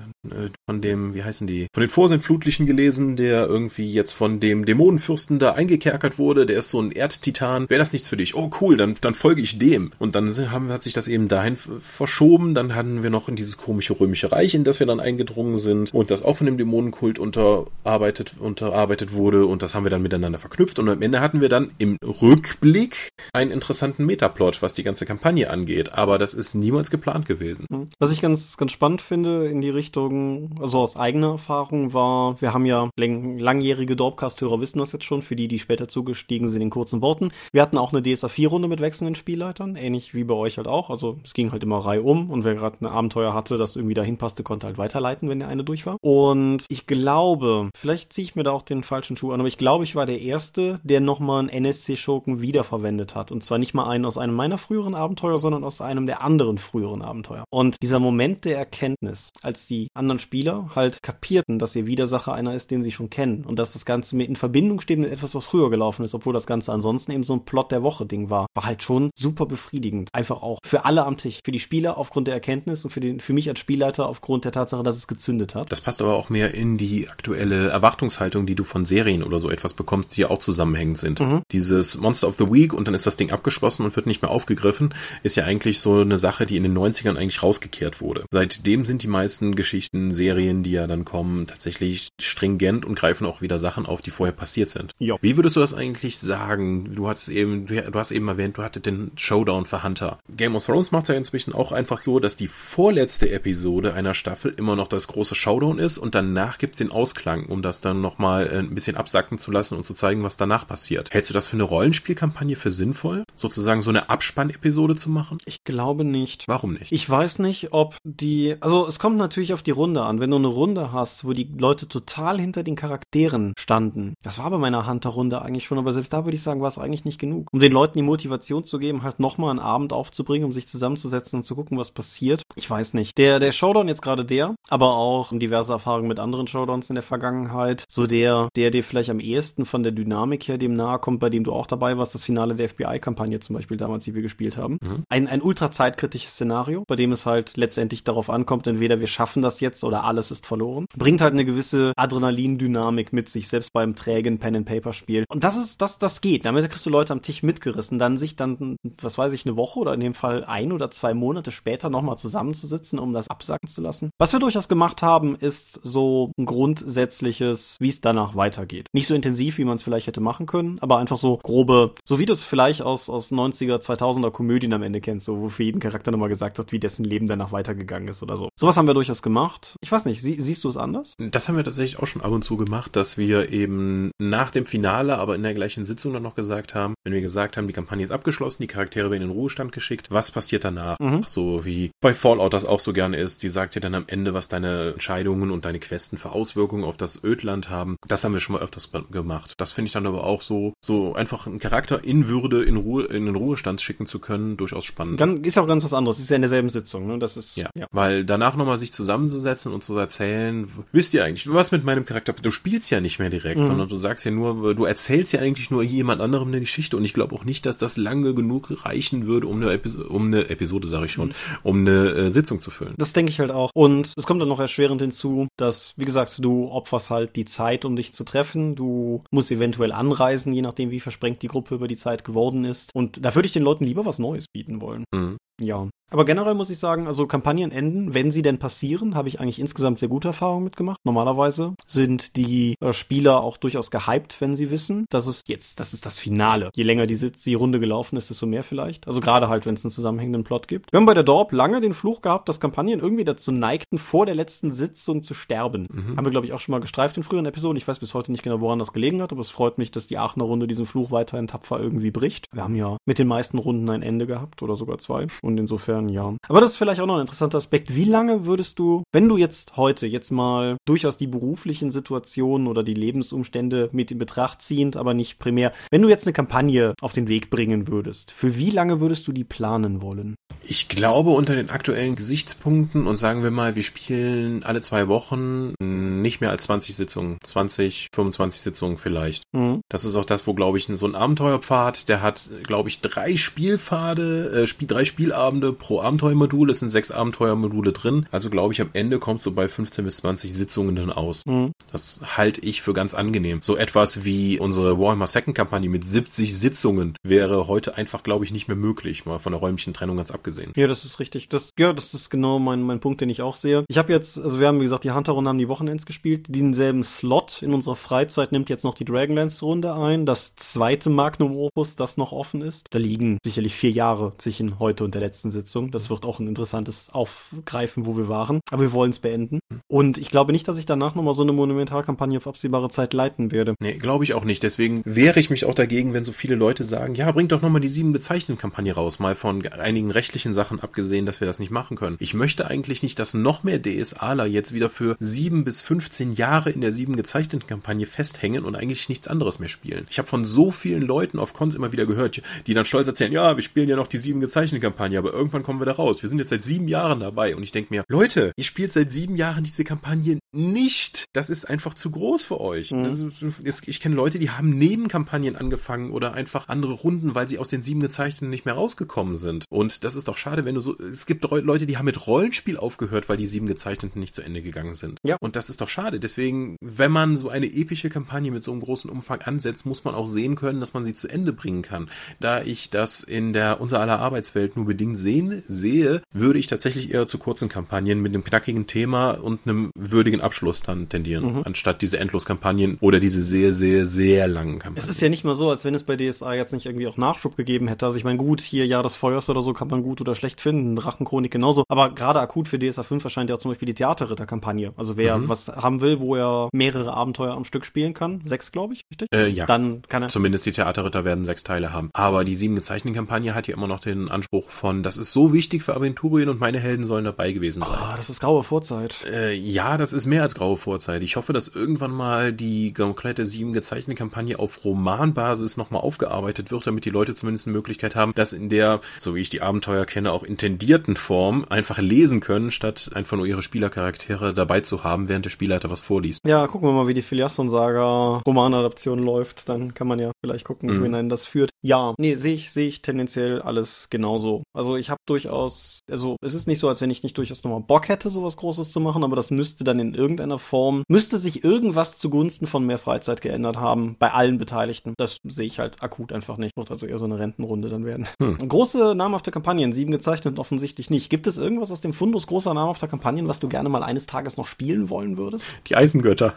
von dem, wie heißen die, von den Vorsintflutlichen gelesen, der irgendwie jetzt von dem Dämonenfürsten da eingekerkert wurde, der ist so ein Erdtitan. Wäre das nichts für dich? Oh cool, dann, dann folge ich dem. Und dann haben, hat sich das eben dahin verschoben. Dann hatten wir noch in dieses komische römische Reich, in das wir dann eingedrungen sind und das auch von dem Dämonenkult unterarbeitet, unterarbeitet wurde und das haben wir dann miteinander verknüpft und am Ende hatten wir dann im Rückblick einen interessanten Metaplot, was die ganze Kampagne angeht, aber das ist niemals geplant gewesen. Was ich ganz, ganz spannend finde in die Richtung, also aus eigener Erfahrung war, wir haben ja langjährige Dorpcast-Hörer wissen das jetzt schon, für die, die später zugestiegen sind in kurzen Worten. Wir hatten auch eine DSA 4-Runde mit wechselnden Spielleitern, ähnlich wie bei euch halt auch, also es ging halt immer Reihe um und wer gerade ein Abenteuer hatte, das irgendwie dahin passte, konnte halt weiterleiten, wenn der eine durch war. Und ich glaube, vielleicht ziehe ich mir da auch den falschen Schuh an, aber ich glaube, ich war der Erste, der nochmal einen NSC-Schurken wiederverwendet hat. Und zwar nicht mal einen aus einem meiner früheren Abenteuer, sondern aus einem der anderen früheren Abenteuer. Und dieser Moment der Erkenntnis, als die anderen Spieler halt kapierten, dass ihr Widersacher einer ist, den sie schon kennen und dass das Ganze mit in Verbindung steht mit etwas, was früher gelaufen ist, obwohl das Ganze ansonsten eben so ein Plot der Woche-Ding war, war halt schon super befriedigend. Einfach auch für alle am Tisch. Für die Spieler aufgrund der Erkenntnis und für, den, für mich als Spielleiter aufgrund der Tatsache, dass es gezündet hat. Das passt aber auch mehr in die aktuelle Erwartungshaltung, die du von Serien oder so etwas bekommst, die ja auch zusammenhängend sind. Mhm. Dieses Monster of the Week und dann ist das Ding abgeschlossen und wird nicht mehr aufgegriffen, ist ja eigentlich so eine Sache, die in den 90ern eigentlich rausgekehrt wurde. Seitdem sind die meisten Geschichten, Serien, die ja dann kommen, tatsächlich stringent und greifen auch wieder Sachen auf, die vorher passiert sind. Jo. Wie würdest du das eigentlich sagen? Du hattest eben, du, hast eben erwähnt, du hattest den Showdown für Hunter. Game of Thrones macht ja inzwischen auch einfach so, dass die vorletzte Episode einer Staffel immer noch das große Showdown ist und danach gibt's den Ausklang, um das dann nochmal äh, ein bisschen absacken zu lassen und zu zeigen, was danach passiert. Hältst du das für eine Rollenspielkampagne für sinnvoll? Sozusagen so eine Abspann-Episode zu machen? Ich glaube nicht. Warum nicht? Ich weiß nicht, ob die, also es kommt natürlich auf die Runde an. Wenn du eine Runde hast, wo die Leute total hinter den Charakteren standen, das war bei meiner Hunter-Runde eigentlich schon, aber selbst da würde ich sagen, war es eigentlich nicht genug. Um den Leuten die Motivation zu geben, halt nochmal einen Abend aufzubringen, um sich zusammenzusetzen und zu gucken, was passiert. Ich weiß nicht. Der, der Showdown jetzt gerade der, aber auch diverse Erfahrungen mit anderen Showdowns in der Vergangenheit, so der, der dir vielleicht am ehesten von der Dynamik her dem nahe kommt, bei dem du auch dabei warst, das Finale der FBI-Kampagne zum Beispiel damals, die wir gespielt haben. Mhm. Ein, ein ultra zeitkritisches Szenario, bei dem es halt letztendlich darauf ankommt, entweder wir schaffen das jetzt oder alles ist verloren. Bringt halt eine gewisse Adrenalin Adrenalin-Dynamik mit sich, selbst beim trägen Pen-and-Paper-Spiel. Und das ist, das, das geht. Damit kriegst du Leute am Tisch mitgerissen, dann sich dann, was weiß ich, eine Woche oder in dem Fall ein oder zwei Monate später nochmal zusammenzusitzen, um das absacken zu lassen. Was wir durchaus gemacht haben, ist so ein grundsätzliches, wie es danach weitergeht. Nicht so intensiv, wie man es vielleicht hätte machen können, aber einfach so grobe, so wie du es vielleicht aus, aus 90er, 2000er Komödien am Ende kennst, so wo für jeden Charakter nochmal gesagt wird, wie dessen Leben danach weitergegangen ist oder so. Sowas haben wir durchaus gemacht. Ich weiß nicht, sie, siehst du es anders? Das haben wir tatsächlich auch schon ab und zu gemacht, dass wir eben nach dem Finale, aber in der gleichen Sitzung dann noch gesagt haben, wenn wir gesagt haben, die Kampagne ist abgeschlossen, die Charaktere werden in den Ruhestand geschickt, was passiert danach? Mhm. So wie bei Fallout das auch so gerne ist, die sagt dir dann am Ende, was deine Entscheidungen und deine Questen für Auswirkungen auf das Ödland haben. Das haben wir schon mal öfters gemacht. Das finde ich dann aber auch so, so einfach einen Charakter in Würde in Ruhe, in den Ruhestand schicken zu können, durchaus spannend. ist ja auch ganz was anderes. Ist ja in derselben Sitzung, ne? Das ist, ja. ja. Weil danach nochmal sich zusammenzusetzen und zu erzählen, wisst ihr eigentlich, was mit meinem Charakter, du spielst ja nicht mehr direkt, mhm. sondern du sagst ja nur, du erzählst ja eigentlich nur jemand anderem eine Geschichte und ich glaube auch nicht, dass das lange genug reichen würde, um eine, Episo um eine Episode, sage ich schon, mhm. um eine äh, Sitzung zu füllen. Das denke ich halt auch. Und es kommt dann noch erschwerend hinzu, dass, wie gesagt, du opferst halt die Zeit, um dich zu treffen. Du musst eventuell anreisen, je nachdem, wie versprengt die Gruppe über die Zeit geworden ist. Und da würde ich den Leuten lieber was Neues bieten wollen. Mhm. Ja. Aber generell muss ich sagen, also Kampagnen enden, wenn sie denn passieren, habe ich eigentlich insgesamt sehr gute Erfahrungen mitgemacht. Normalerweise sind die äh, Spieler auch durchaus gehypt, wenn sie wissen, dass es jetzt, das ist das Finale. Je länger die, die Runde gelaufen ist, desto mehr vielleicht. Also gerade halt, wenn es einen zusammenhängenden Plot gibt. Wir haben bei der Dorp lange den Fluch gehabt, dass Kampagnen irgendwie dazu neigten, vor der letzten Sitzung zu sterben. Mhm. Haben wir, glaube ich, auch schon mal gestreift in früheren Episoden. Ich weiß bis heute nicht genau, woran das gelegen hat, aber es freut mich, dass die Aachener Runde diesen Fluch weiterhin tapfer irgendwie bricht. Wir haben ja mit den meisten Runden ein Ende gehabt oder sogar zwei. Und insofern, ja. Aber das ist vielleicht auch noch ein interessanter Aspekt. Wie lange würdest du, wenn du jetzt heute jetzt mal durchaus die beruflichen Situationen oder die Lebensumstände mit in Betracht ziehend, aber nicht primär, wenn du jetzt eine Kampagne auf den Weg bringen würdest, für wie lange würdest du die planen wollen? Ich glaube, unter den aktuellen Gesichtspunkten und sagen wir mal, wir spielen alle zwei Wochen nicht mehr als 20 Sitzungen, 20, 25 Sitzungen vielleicht. Mhm. Das ist auch das, wo, glaube ich, so ein Abenteuerpfad, der hat, glaube ich, drei Spielpfade, äh, drei Spielabende pro Abenteuermodul. Es sind sechs Abenteuermodule drin. Also, glaube ich, am Ende kommt so bei 15 bis 20 Sitzungen dann aus. Mhm. Das halte ich für ganz angenehm. So etwas wie unsere Warhammer Second Kampagne mit 70 Sitzungen wäre heute einfach, glaube ich, nicht mehr möglich, mal von der räumlichen Trennung ganz abgesehen gesehen. Ja, das ist richtig. Das, ja, das ist genau mein, mein Punkt, den ich auch sehe. Ich habe jetzt, also wir haben, wie gesagt, die Hunter-Runde haben die Wochenends gespielt. Denselben Slot in unserer Freizeit nimmt jetzt noch die Dragonlance-Runde ein. Das zweite Magnum Opus, das noch offen ist. Da liegen sicherlich vier Jahre zwischen heute und der letzten Sitzung. Das wird auch ein interessantes Aufgreifen, wo wir waren. Aber wir wollen es beenden. Und ich glaube nicht, dass ich danach nochmal so eine Monumentalkampagne auf absehbare Zeit leiten werde. Nee, glaube ich auch nicht. Deswegen wehre ich mich auch dagegen, wenn so viele Leute sagen, ja, bringt doch nochmal die sieben bezeichneten Kampagne raus, mal von einigen rechtlichen rechtlichen Sachen abgesehen, dass wir das nicht machen können. Ich möchte eigentlich nicht, dass noch mehr DSAler jetzt wieder für sieben bis 15 Jahre in der sieben gezeichneten Kampagne festhängen und eigentlich nichts anderes mehr spielen. Ich habe von so vielen Leuten auf Cons immer wieder gehört, die dann stolz erzählen, ja, wir spielen ja noch die sieben gezeichnete Kampagne, aber irgendwann kommen wir da raus. Wir sind jetzt seit sieben Jahren dabei und ich denke mir, Leute, ihr spielt seit sieben Jahren diese Kampagne nicht. Das ist einfach zu groß für euch. Mhm. Ist, ich kenne Leute, die haben Nebenkampagnen angefangen oder einfach andere Runden, weil sie aus den sieben gezeichneten nicht mehr rausgekommen sind. Und das ist doch schade, wenn du so, es gibt Leute, die haben mit Rollenspiel aufgehört, weil die sieben gezeichneten nicht zu Ende gegangen sind. Ja. Und das ist doch schade. Deswegen, wenn man so eine epische Kampagne mit so einem großen Umfang ansetzt, muss man auch sehen können, dass man sie zu Ende bringen kann. Da ich das in der unser aller Arbeitswelt nur bedingt sehen, sehe, würde ich tatsächlich eher zu kurzen Kampagnen mit einem knackigen Thema und einem würdigen Abschluss dann tendieren, mhm. anstatt diese Endloskampagnen oder diese sehr, sehr, sehr langen Kampagnen. Es ist ja nicht mal so, als wenn es bei DSA jetzt nicht irgendwie auch Nachschub gegeben hätte. Also ich meine, gut, hier Jahr des Feuers oder so kann man gut oder schlecht finden, Drachenchronik genauso. Aber gerade akut für DSA 5 erscheint ja auch zum Beispiel die Theaterritter-Kampagne. Also wer mhm. was haben will, wo er mehrere Abenteuer am Stück spielen kann, sechs, glaube ich, richtig? Äh, ja. Dann kann er. Zumindest die Theaterritter werden sechs Teile haben. Aber die sieben gezeichneten Kampagne hat ja immer noch den Anspruch von, das ist so wichtig für Aventurien und meine Helden sollen dabei gewesen sein. Ah, das ist graue Vorzeit. Äh, ja, das ist mehr als graue Vorzeit. Ich hoffe, dass irgendwann mal die komplette sieben gezeichnete Kampagne auf Romanbasis nochmal aufgearbeitet wird, damit die Leute zumindest eine Möglichkeit haben, dass in der, so wie ich die Abenteuer kenne, auch intendierten Form einfach lesen können, statt einfach nur ihre Spielercharaktere dabei zu haben, während der Spielleiter was vorliest. Ja, gucken wir mal, wie die Filiasson-Saga Romanadaption läuft. Dann kann man ja vielleicht gucken, mhm. wohin das führt. Ja, nee, sehe ich, sehe ich tendenziell alles genauso. Also ich habe durchaus, also es ist nicht so, als wenn ich nicht durchaus nochmal Bock hätte, sowas Großes zu machen, aber das müsste dann in irgendeiner Form, müsste sich irgendwas zugunsten von mehr Freizeit geändert haben bei allen Beteiligten. Das sehe ich halt akut einfach nicht. Wird also eher so eine Rentenrunde dann werden. Hm. Große namhafte Kampagnen, sieben gezeichnet und offensichtlich nicht. Gibt es irgendwas aus dem Fundus großer namhafter Kampagnen, was du gerne mal eines Tages noch spielen wollen würdest? Die Eisengötter.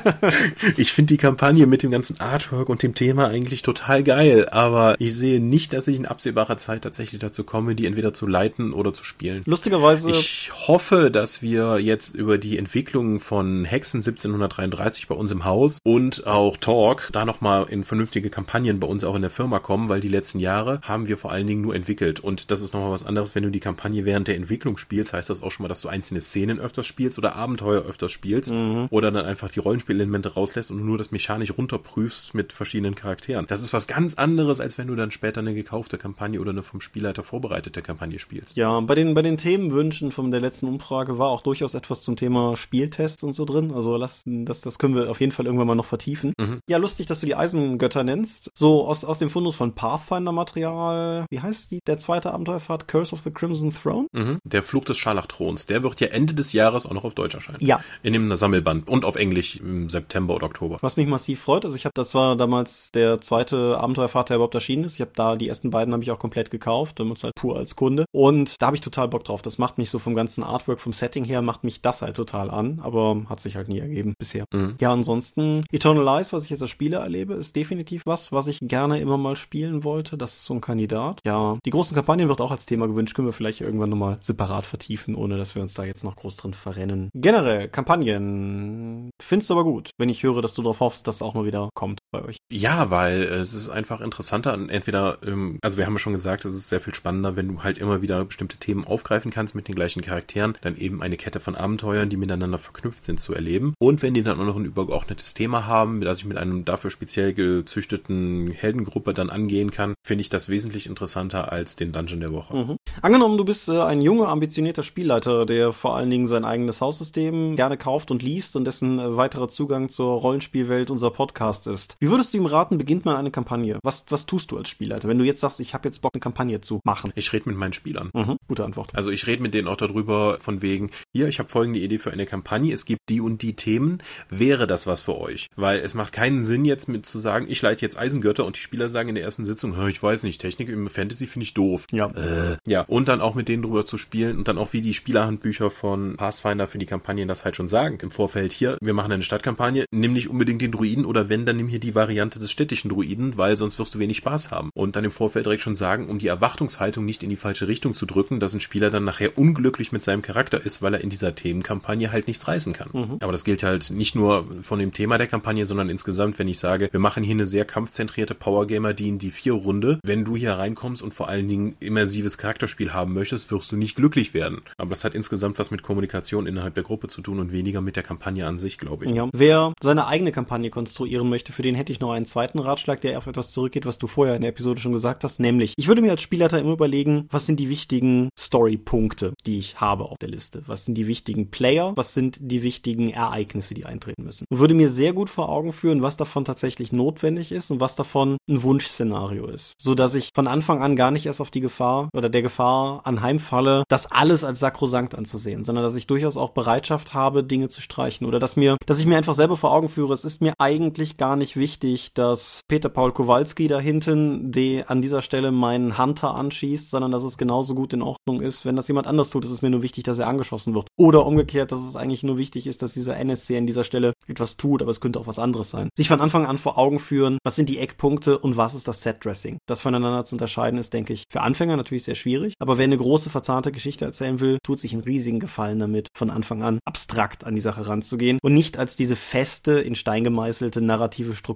ich finde die Kampagne mit dem ganzen Artwork und dem Thema eigentlich total geil, aber ich sehe nicht, dass ich in absehbarer Zeit tatsächlich dazu komme, die entweder zu leiten oder zu spielen. Lustigerweise. Ich hoffe, dass wir jetzt über die Entwicklung von Hexen 1733 bei uns im Haus und auch Talk da nochmal in vernünftige Kampagnen bei uns auch in der Firma kommen, weil die letzten Jahre haben wir vor allen Dingen nur entwickelt und das ist nochmal was anderes, wenn du die Kampagne während der Entwicklung spielst, heißt das auch schon mal, dass du einzelne Szenen öfters spielst oder Abenteuer öfters spielst mhm. oder dann einfach die Rollenspielelemente rauslässt und nur das mechanisch runterprüfst mit verschiedenen Charakteren. Das ist was ganz anderes, als wenn du dann später eine gekaufte Kampagne oder eine vom Spielleiter vorbereitete Kampagne spielst. Ja, bei den, bei den Themenwünschen von der letzten Umfrage war auch durchaus etwas zum Thema Spieltests und so drin. Also lass, das, das können wir auf jeden Fall irgendwann mal noch vertiefen. Mhm. Ja, lustig, dass du die Eisengötter nennst. So aus, aus dem Fundus von Pathfinder-Material, wie heißt die, der zweite Abenteuerfahrt? Curse of the Crimson Throne? Mhm. Der Fluch des Scharlachthrons. Der wird ja Ende des Jahres auch noch auf Deutsch erscheinen. Ja. In dem Sammelband und auf Englisch im September oder Oktober. Was mich massiv freut, also ich habe, das war damals der zweite Abenteuerfahrt, der überhaupt erschienen ist. Ich habe da die ersten beiden habe ich auch komplett gekauft, damals halt pur als Kunde. Und da habe ich total Bock drauf. Das macht mich so vom ganzen Artwork, vom Setting her, macht mich das halt total an, aber hat sich halt nie ergeben bisher. Mhm. Ja, ansonsten Eternal Lies, was ich jetzt als Spieler erlebe, ist definitiv was, was ich gerne immer mal spielen wollte. Das ist so ein Kandidat. Ja, die großen Kampagnen wird auch als Thema gewünscht. Können wir vielleicht irgendwann nochmal separat vertiefen, ohne dass wir uns da jetzt noch groß drin verrennen. Generell, Kampagnen. Findest du aber gut, wenn ich höre, dass du darauf hoffst, dass auch mal wieder kommt bei euch. Ja, weil es ist einfach interessanter. Entweder, ähm, also wir haben ja schon gesagt, es ist sehr viel spannender, wenn du halt immer wieder bestimmte Themen aufgreifen kannst mit den gleichen Charakteren, dann eben eine Kette von Abenteuern, die miteinander verknüpft sind, zu erleben. Und wenn die dann auch noch ein übergeordnetes Thema haben, das ich mit einem dafür speziell gezüchteten Heldengruppe dann angehen kann, finde ich das wesentlich interessanter als den Dungeon der Woche. Mhm. Angenommen, du bist äh, ein junger, ambitionierter Spielleiter, der vor allen Dingen sein eigenes Haussystem gerne kauft und liest und dessen äh, weiterer Zugang zur Rollenspielwelt unser Podcast ist. Wie würdest du ihm raten, beginnt mal eine Kampagne? Was, was tust du als Spielleiter, wenn du jetzt sagst, ich habe jetzt Bock, eine Kampagne zu machen? Ich rede mit meinen Spielern. Mhm, gute Antwort. Also ich rede mit denen auch darüber, von wegen, hier, ich habe folgende Idee für eine Kampagne, es gibt die und die Themen, wäre das was für euch? Weil es macht keinen Sinn jetzt mit zu sagen, ich leite jetzt Eisengötter und die Spieler sagen in der ersten Sitzung, ich weiß nicht, Technik im Fantasy finde ich doof. Ja. Äh, ja. Und dann auch mit denen drüber zu spielen und dann auch wie die Spielerhandbücher von Pathfinder für die Kampagnen das halt schon sagen. Im Vorfeld hier, wir machen eine Stadtkampagne, nimm nicht unbedingt den Druiden oder wenn, dann nimm hier die Variante des städtischen Druiden, weil sonst wirst du wenig Spaß haben. Und dann im Vorfeld direkt schon sagen, um die Erwartungshaltung nicht in die falsche Richtung zu drücken, dass ein Spieler dann nachher unglücklich mit seinem Charakter ist, weil er in dieser Themenkampagne halt nichts reißen kann. Mhm. Aber das gilt halt nicht nur von dem Thema der Kampagne, sondern insgesamt, wenn ich sage, wir machen hier eine sehr kampfzentrierte Powergamer, die in die vier Runde, wenn du hier reinkommst und vor allen Dingen immersives Charakterspiel haben möchtest, wirst du nicht glücklich werden. Aber das hat insgesamt was mit Kommunikation innerhalb der Gruppe zu tun und weniger mit der Kampagne an sich, glaube ich. Ja. Wer seine eigene Kampagne konstruieren möchte, für den hätte ich noch einen zweiten Ratschlag, der auf etwas zurückgeht, was du vorher in der Episode schon gesagt hast, nämlich, ich würde mir als Spielleiter immer überlegen, was sind die wichtigen Story-Punkte, die ich habe auf der Liste? Was sind die wichtigen Player? Was sind die wichtigen Ereignisse, die eintreten müssen? Und würde mir sehr gut vor Augen führen, was davon tatsächlich notwendig ist und was davon ein Wunschszenario ist. So dass ich von Anfang an gar nicht erst auf die Gefahr oder der Gefahr anheimfalle, das alles als sakrosankt anzusehen, sondern dass ich durchaus auch Bereitschaft habe, Dinge zu streichen oder dass mir, dass ich mir einfach selber vor Augen führe, es ist mir eigentlich gar nicht wichtig, dass Peter Paul Kowalski da hinten, die an dieser Stelle meinen Hunter anschießt, sondern dass es genauso gut in Ordnung ist, wenn das jemand anders tut. Es ist mir nur wichtig, dass er angeschossen wird. Oder umgekehrt, dass es eigentlich nur wichtig ist, dass dieser NSC an dieser Stelle etwas tut, aber es könnte auch was anderes sein. Sich von Anfang an vor Augen führen, was sind die Eckpunkte und was ist das Setdressing. Das voneinander zu unterscheiden ist, denke ich, für Anfänger natürlich sehr schwierig, aber wer eine große verzahnte Geschichte erzählen will, tut sich einen riesigen Gefallen damit, von Anfang an abstrakt an die Sache ranzugehen und nicht als diese feste, in Stein gemeißelte narrative Struktur,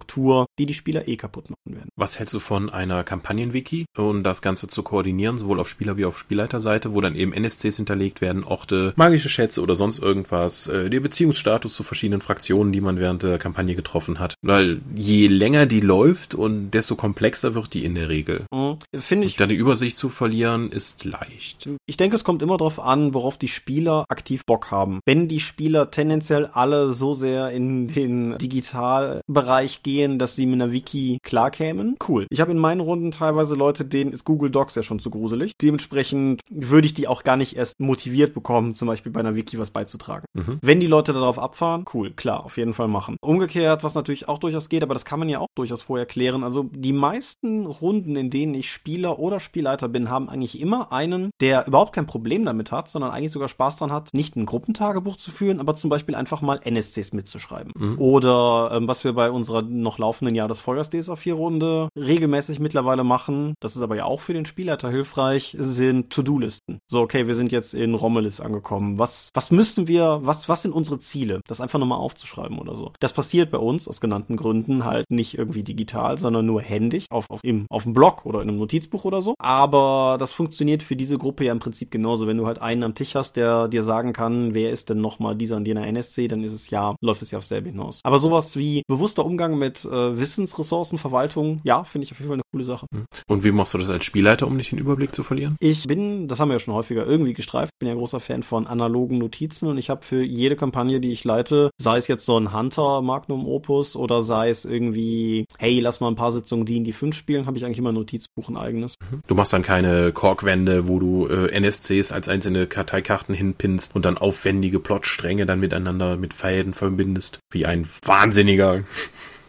die die Spieler eh kaputt machen werden. Was hältst du von einer Kampagnenwiki, um das Ganze zu koordinieren, sowohl auf Spieler- wie auf Spielleiterseite, wo dann eben NSCs hinterlegt werden, Orte, magische Schätze oder sonst irgendwas, äh, der Beziehungsstatus zu verschiedenen Fraktionen, die man während der Kampagne getroffen hat. Weil je länger die läuft und desto komplexer wird die in der Regel. Mhm. Finde ich. Und dann die Übersicht zu verlieren, ist ist leicht. Ich denke, es kommt immer darauf an, worauf die Spieler aktiv Bock haben. Wenn die Spieler tendenziell alle so sehr in den Digitalbereich gehen, dass sie mit einer Wiki klarkämen, cool. Ich habe in meinen Runden teilweise Leute, denen ist Google Docs ja schon zu gruselig. Dementsprechend würde ich die auch gar nicht erst motiviert bekommen, zum Beispiel bei einer Wiki was beizutragen. Mhm. Wenn die Leute darauf abfahren, cool, klar, auf jeden Fall machen. Umgekehrt, was natürlich auch durchaus geht, aber das kann man ja auch durchaus vorher klären. Also die meisten Runden, in denen ich Spieler oder Spielleiter bin, haben eigentlich immer einen, der überhaupt kein Problem damit hat, sondern eigentlich sogar Spaß daran hat, nicht ein Gruppentagebuch zu führen, aber zum Beispiel einfach mal NSCs mitzuschreiben. Mhm. Oder ähm, was wir bei unserer noch laufenden Jahr des Feuers DSA 4 Runde regelmäßig mittlerweile machen, das ist aber ja auch für den Spielleiter hilfreich, sind To-Do-Listen. So, okay, wir sind jetzt in Rommelis angekommen. Was, was müssen wir, was, was sind unsere Ziele? Das einfach nochmal aufzuschreiben oder so. Das passiert bei uns aus genannten Gründen halt nicht irgendwie digital, sondern nur händig auf, auf, im, auf dem Blog oder in einem Notizbuch oder so. Aber das funktioniert für diese Gruppe ja im Prinzip genauso. Wenn du halt einen am Tisch hast, der dir sagen kann, wer ist denn nochmal dieser und jener NSC, dann ist es ja, läuft es ja auf selbe hinaus. Aber sowas wie bewusster Umgang mit äh, Wissensressourcenverwaltung, ja, finde ich auf jeden Fall eine coole Sache. Mhm. Und wie machst du das als Spielleiter, um nicht den Überblick zu verlieren? Ich bin, das haben wir ja schon häufiger irgendwie gestreift, bin ja großer Fan von analogen Notizen und ich habe für jede Kampagne, die ich leite, sei es jetzt so ein Hunter Magnum Opus oder sei es irgendwie, hey, lass mal ein paar Sitzungen die in die fünf spielen, habe ich eigentlich immer ein Notizbuch ein eigenes. Mhm. Du machst dann keine Korkwände, wo du äh, NSCs als einzelne Karteikarten hinpinnst und dann aufwendige Plotstränge dann miteinander mit Fäden verbindest. Wie ein Wahnsinniger.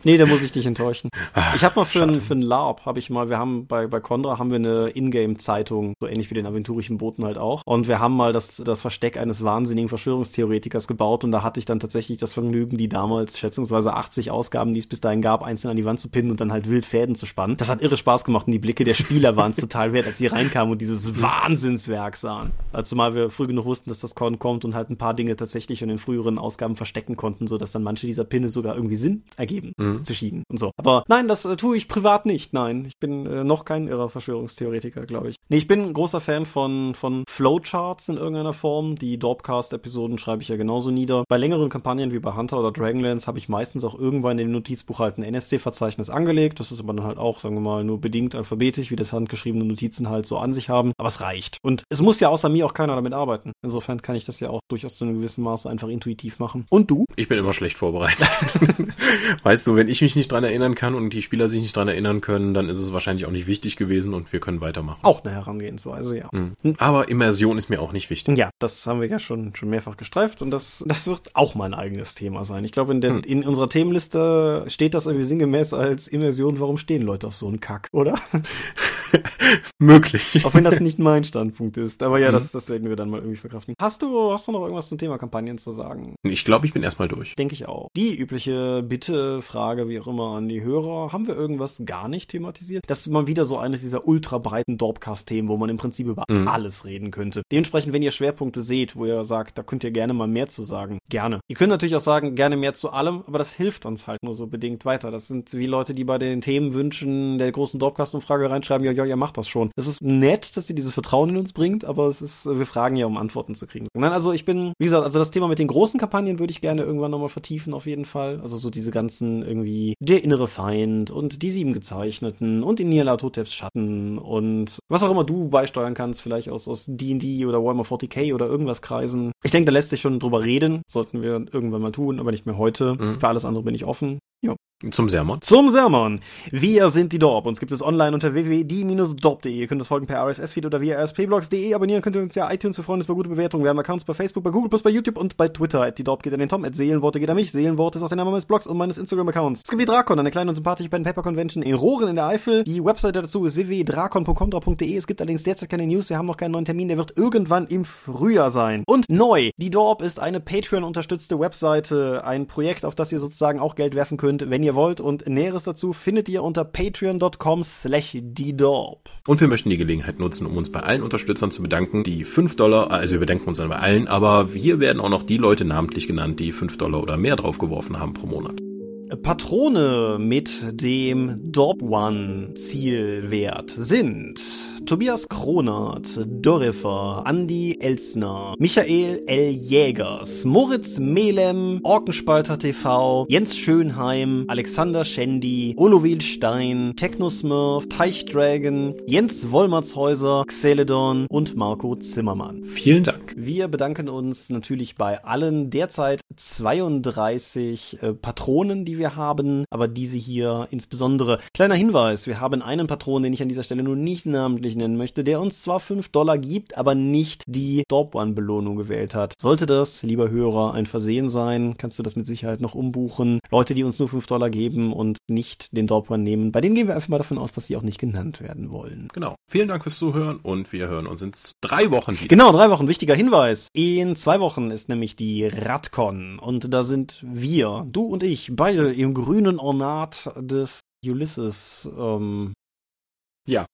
Nee, da muss ich dich enttäuschen. Ach, ich habe mal für ein, für ein LARP, habe ich mal, wir haben bei, bei Condra haben wir eine Ingame-Zeitung, so ähnlich wie den aventurischen Booten halt auch. Und wir haben mal das, das Versteck eines wahnsinnigen Verschwörungstheoretikers gebaut und da hatte ich dann tatsächlich das Vergnügen, die damals schätzungsweise 80 Ausgaben, die es bis dahin gab, einzeln an die Wand zu pinnen und dann halt wild Fäden zu spannen. Das hat irre Spaß gemacht und die Blicke der Spieler waren total wert, als sie reinkamen und dieses Wahnsinnswerk sahen. Also mal wir früh genug wussten, dass das Con kommt und halt ein paar Dinge tatsächlich in den früheren Ausgaben verstecken konnten, sodass dann manche dieser Pinne sogar irgendwie Sinn ergeben. Mhm mhm. zu schieden und so. Aber nein, das äh, tue ich privat nicht. Nein, ich bin äh, noch kein irrer Verschwörungstheoretiker, glaube ich. Nee, ich bin ein großer Fan von, von Flowcharts in irgendeiner Form. Die Dorpcast-Episoden schreibe ich ja genauso nieder. Bei längeren Kampagnen wie bei Hunter oder Dragonlance habe ich meistens auch irgendwann in dem Notizbuch halt ein NSC-Verzeichnis angelegt. Das ist aber dann halt auch, sagen wir mal, nur bedingt alphabetisch, wie das handgeschriebene Notizen halt so an sich haben. Aber es reicht. Und es muss ja außer mir auch keiner damit arbeiten. Insofern kann ich das ja auch durchaus zu einem gewissen Maße einfach intuitiv machen. Und du? Ich bin immer schlecht vorbereitet. weißt du, wenn ich mich nicht dran erinnern kann und die Spieler sich nicht dran erinnern können, dann ist es wahrscheinlich auch nicht wichtig gewesen und wir können weitermachen. Auch eine Herangehensweise, ja. Mhm. Aber Immersion ist mir auch nicht wichtig. Ja, das haben wir ja schon, schon mehrfach gestreift und das, das wird auch mein eigenes Thema sein. Ich glaube, in, der, mhm. in unserer Themenliste steht das irgendwie sinngemäß als Immersion, warum stehen Leute auf so einen Kack, oder? Möglich. Auch wenn das nicht mein Standpunkt ist. Aber ja, mhm. das, das werden wir dann mal irgendwie verkraften. Hast du, hast du noch irgendwas zum Thema Kampagnen zu sagen? Ich glaube, ich bin erstmal durch. Denke ich auch. Die übliche Bitte, Frage, wie auch immer, an die Hörer. Haben wir irgendwas gar nicht thematisiert? Das ist mal wieder so eines dieser ultra breiten Dorpcast-Themen, wo man im Prinzip über mhm. alles reden könnte. Dementsprechend, wenn ihr Schwerpunkte seht, wo ihr sagt, da könnt ihr gerne mal mehr zu sagen, gerne. Ihr könnt natürlich auch sagen, gerne mehr zu allem, aber das hilft uns halt nur so bedingt weiter. Das sind wie Leute, die bei den Themenwünschen der großen Dorpcast-Umfrage reinschreiben, ja, ja, ihr macht das schon. Es ist nett, dass sie dieses Vertrauen in uns bringt, aber es ist, wir fragen ja, um Antworten zu kriegen. Nein, also ich bin, wie gesagt, also das Thema mit den großen Kampagnen würde ich gerne irgendwann nochmal vertiefen, auf jeden Fall. Also so diese ganzen irgendwie, der innere Feind und die sieben Gezeichneten und die Nialaatoteps Schatten und was auch immer du beisteuern kannst, vielleicht aus, aus D&D oder Warhammer 40k oder irgendwas kreisen. Ich denke, da lässt sich schon drüber reden. Sollten wir irgendwann mal tun, aber nicht mehr heute. Mhm. Für alles andere bin ich offen. Ja. Zum Sermon. Zum Sermon. Wir sind die Dorp. Uns gibt es online unter www.die-dorp.de. Ihr könnt das folgen per RSS-Feed oder via rspblogs.de. Abonnieren könnt ihr uns ja iTunes für Freunde bei gute Bewertungen. Wir haben Accounts bei Facebook, bei Google, bei YouTube und bei Twitter. At die Dorp geht an den Tom. At Seelenworte geht an mich. Seelenworte ist auch der Name meines Blogs und meines Instagram-Accounts. Es gibt die Drakon, eine kleine und sympathische Pen Paper Convention in Rohren in der Eifel. Die Webseite dazu ist www.drakon.comdra.de. Es gibt allerdings derzeit keine News. Wir haben noch keinen neuen Termin. Der wird irgendwann im Frühjahr sein. Und neu. Die Dorp ist eine Patreon-unterstützte Webseite. Ein Projekt, auf das ihr sozusagen auch Geld werfen könnt, wenn ihr wollt. Und näher Näheres dazu findet ihr unter patreon.com slash. Und wir möchten die Gelegenheit nutzen, um uns bei allen Unterstützern zu bedanken, die 5 Dollar, also wir bedanken uns dann bei allen, aber hier werden auch noch die Leute namentlich genannt, die 5 Dollar oder mehr draufgeworfen haben pro Monat. Patrone mit dem Dorp One Zielwert sind Tobias Kronert, Dorifer, Andy Elsner, Michael L. Jägers, Moritz Melem, Orkenspalter TV, Jens Schönheim, Alexander Schendi, Olovil Stein, Technosmurf, Teichdragon, Jens Wollmertshäuser, Xeledon und Marco Zimmermann. Vielen Dank. Wir bedanken uns natürlich bei allen derzeit 32 äh, Patronen, die wir haben, aber diese hier insbesondere. Kleiner Hinweis, wir haben einen Patron, den ich an dieser Stelle nur nicht namentlich nennen möchte, der uns zwar 5 Dollar gibt, aber nicht die Dorp One Belohnung gewählt hat. Sollte das, lieber Hörer, ein Versehen sein, kannst du das mit Sicherheit noch umbuchen. Leute, die uns nur 5 Dollar geben und nicht den Dorp One nehmen, bei denen gehen wir einfach mal davon aus, dass sie auch nicht genannt werden wollen. Genau. Vielen Dank fürs Zuhören und wir hören uns in drei Wochen wieder. Genau, drei Wochen. Wichtiger Hinweis. In zwei Wochen ist nämlich die Radcon und da sind wir, du und ich, beide im grünen Ornat des Ulysses ähm, ja.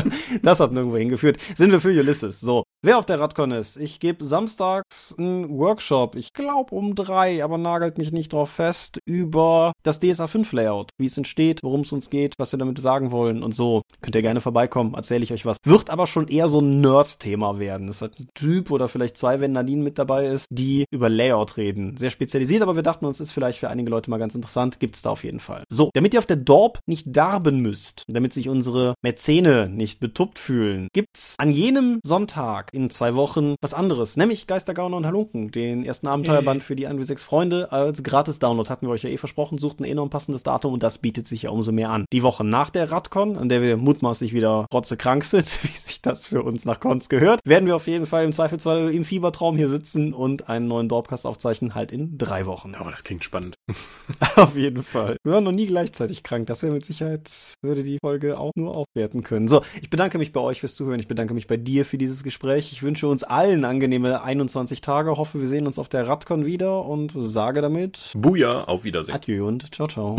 das hat nirgendwo hingeführt. Sind wir für Ulysses. So. Wer auf der Radcon ist, ich gebe samstags einen Workshop, ich glaube um drei, aber nagelt mich nicht drauf fest, über das DSA 5 Layout, wie es entsteht, worum es uns geht, was wir damit sagen wollen und so. Könnt ihr gerne vorbeikommen, erzähle ich euch was. Wird aber schon eher so ein Nerd-Thema werden. Es hat ein Typ oder vielleicht zwei, wenn Nadine mit dabei ist, die über Layout reden. Sehr spezialisiert, aber wir dachten uns, ist vielleicht für einige Leute mal ganz interessant. Gibt's da auf jeden Fall. So, damit ihr auf der Dorp nicht darben müsst, damit sich unsere Mäzene nicht betuppt fühlen, gibt's an jenem Sonntag in zwei Wochen was anderes, nämlich Geistergauner und Halunken, den ersten Abenteuerband für die 1W6 Freunde als Gratis-Download. Hatten wir euch ja eh versprochen, suchten eh noch ein passendes Datum und das bietet sich ja umso mehr an. Die Woche nach der Radcon, an der wir mutmaßlich wieder rotzekrank sind, wie sich das für uns nach Cons gehört, werden wir auf jeden Fall im Zweifelsfall im Fiebertraum hier sitzen und einen neuen Dorpcast aufzeichnen, halt in drei Wochen. Aber das klingt spannend. auf jeden Fall. Wir waren noch nie gleichzeitig krank. Das wäre mit Sicherheit, würde die Folge auch nur aufwerten können. So, ich bedanke mich bei euch fürs Zuhören. Ich bedanke mich bei dir für dieses Gespräch. Ich wünsche uns allen angenehme 21 Tage. Hoffe, wir sehen uns auf der Radcon wieder und sage damit Buja, auf Wiedersehen. Adieu und ciao, ciao.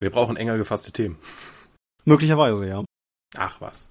Wir brauchen enger gefasste Themen. Möglicherweise, ja. Ach was.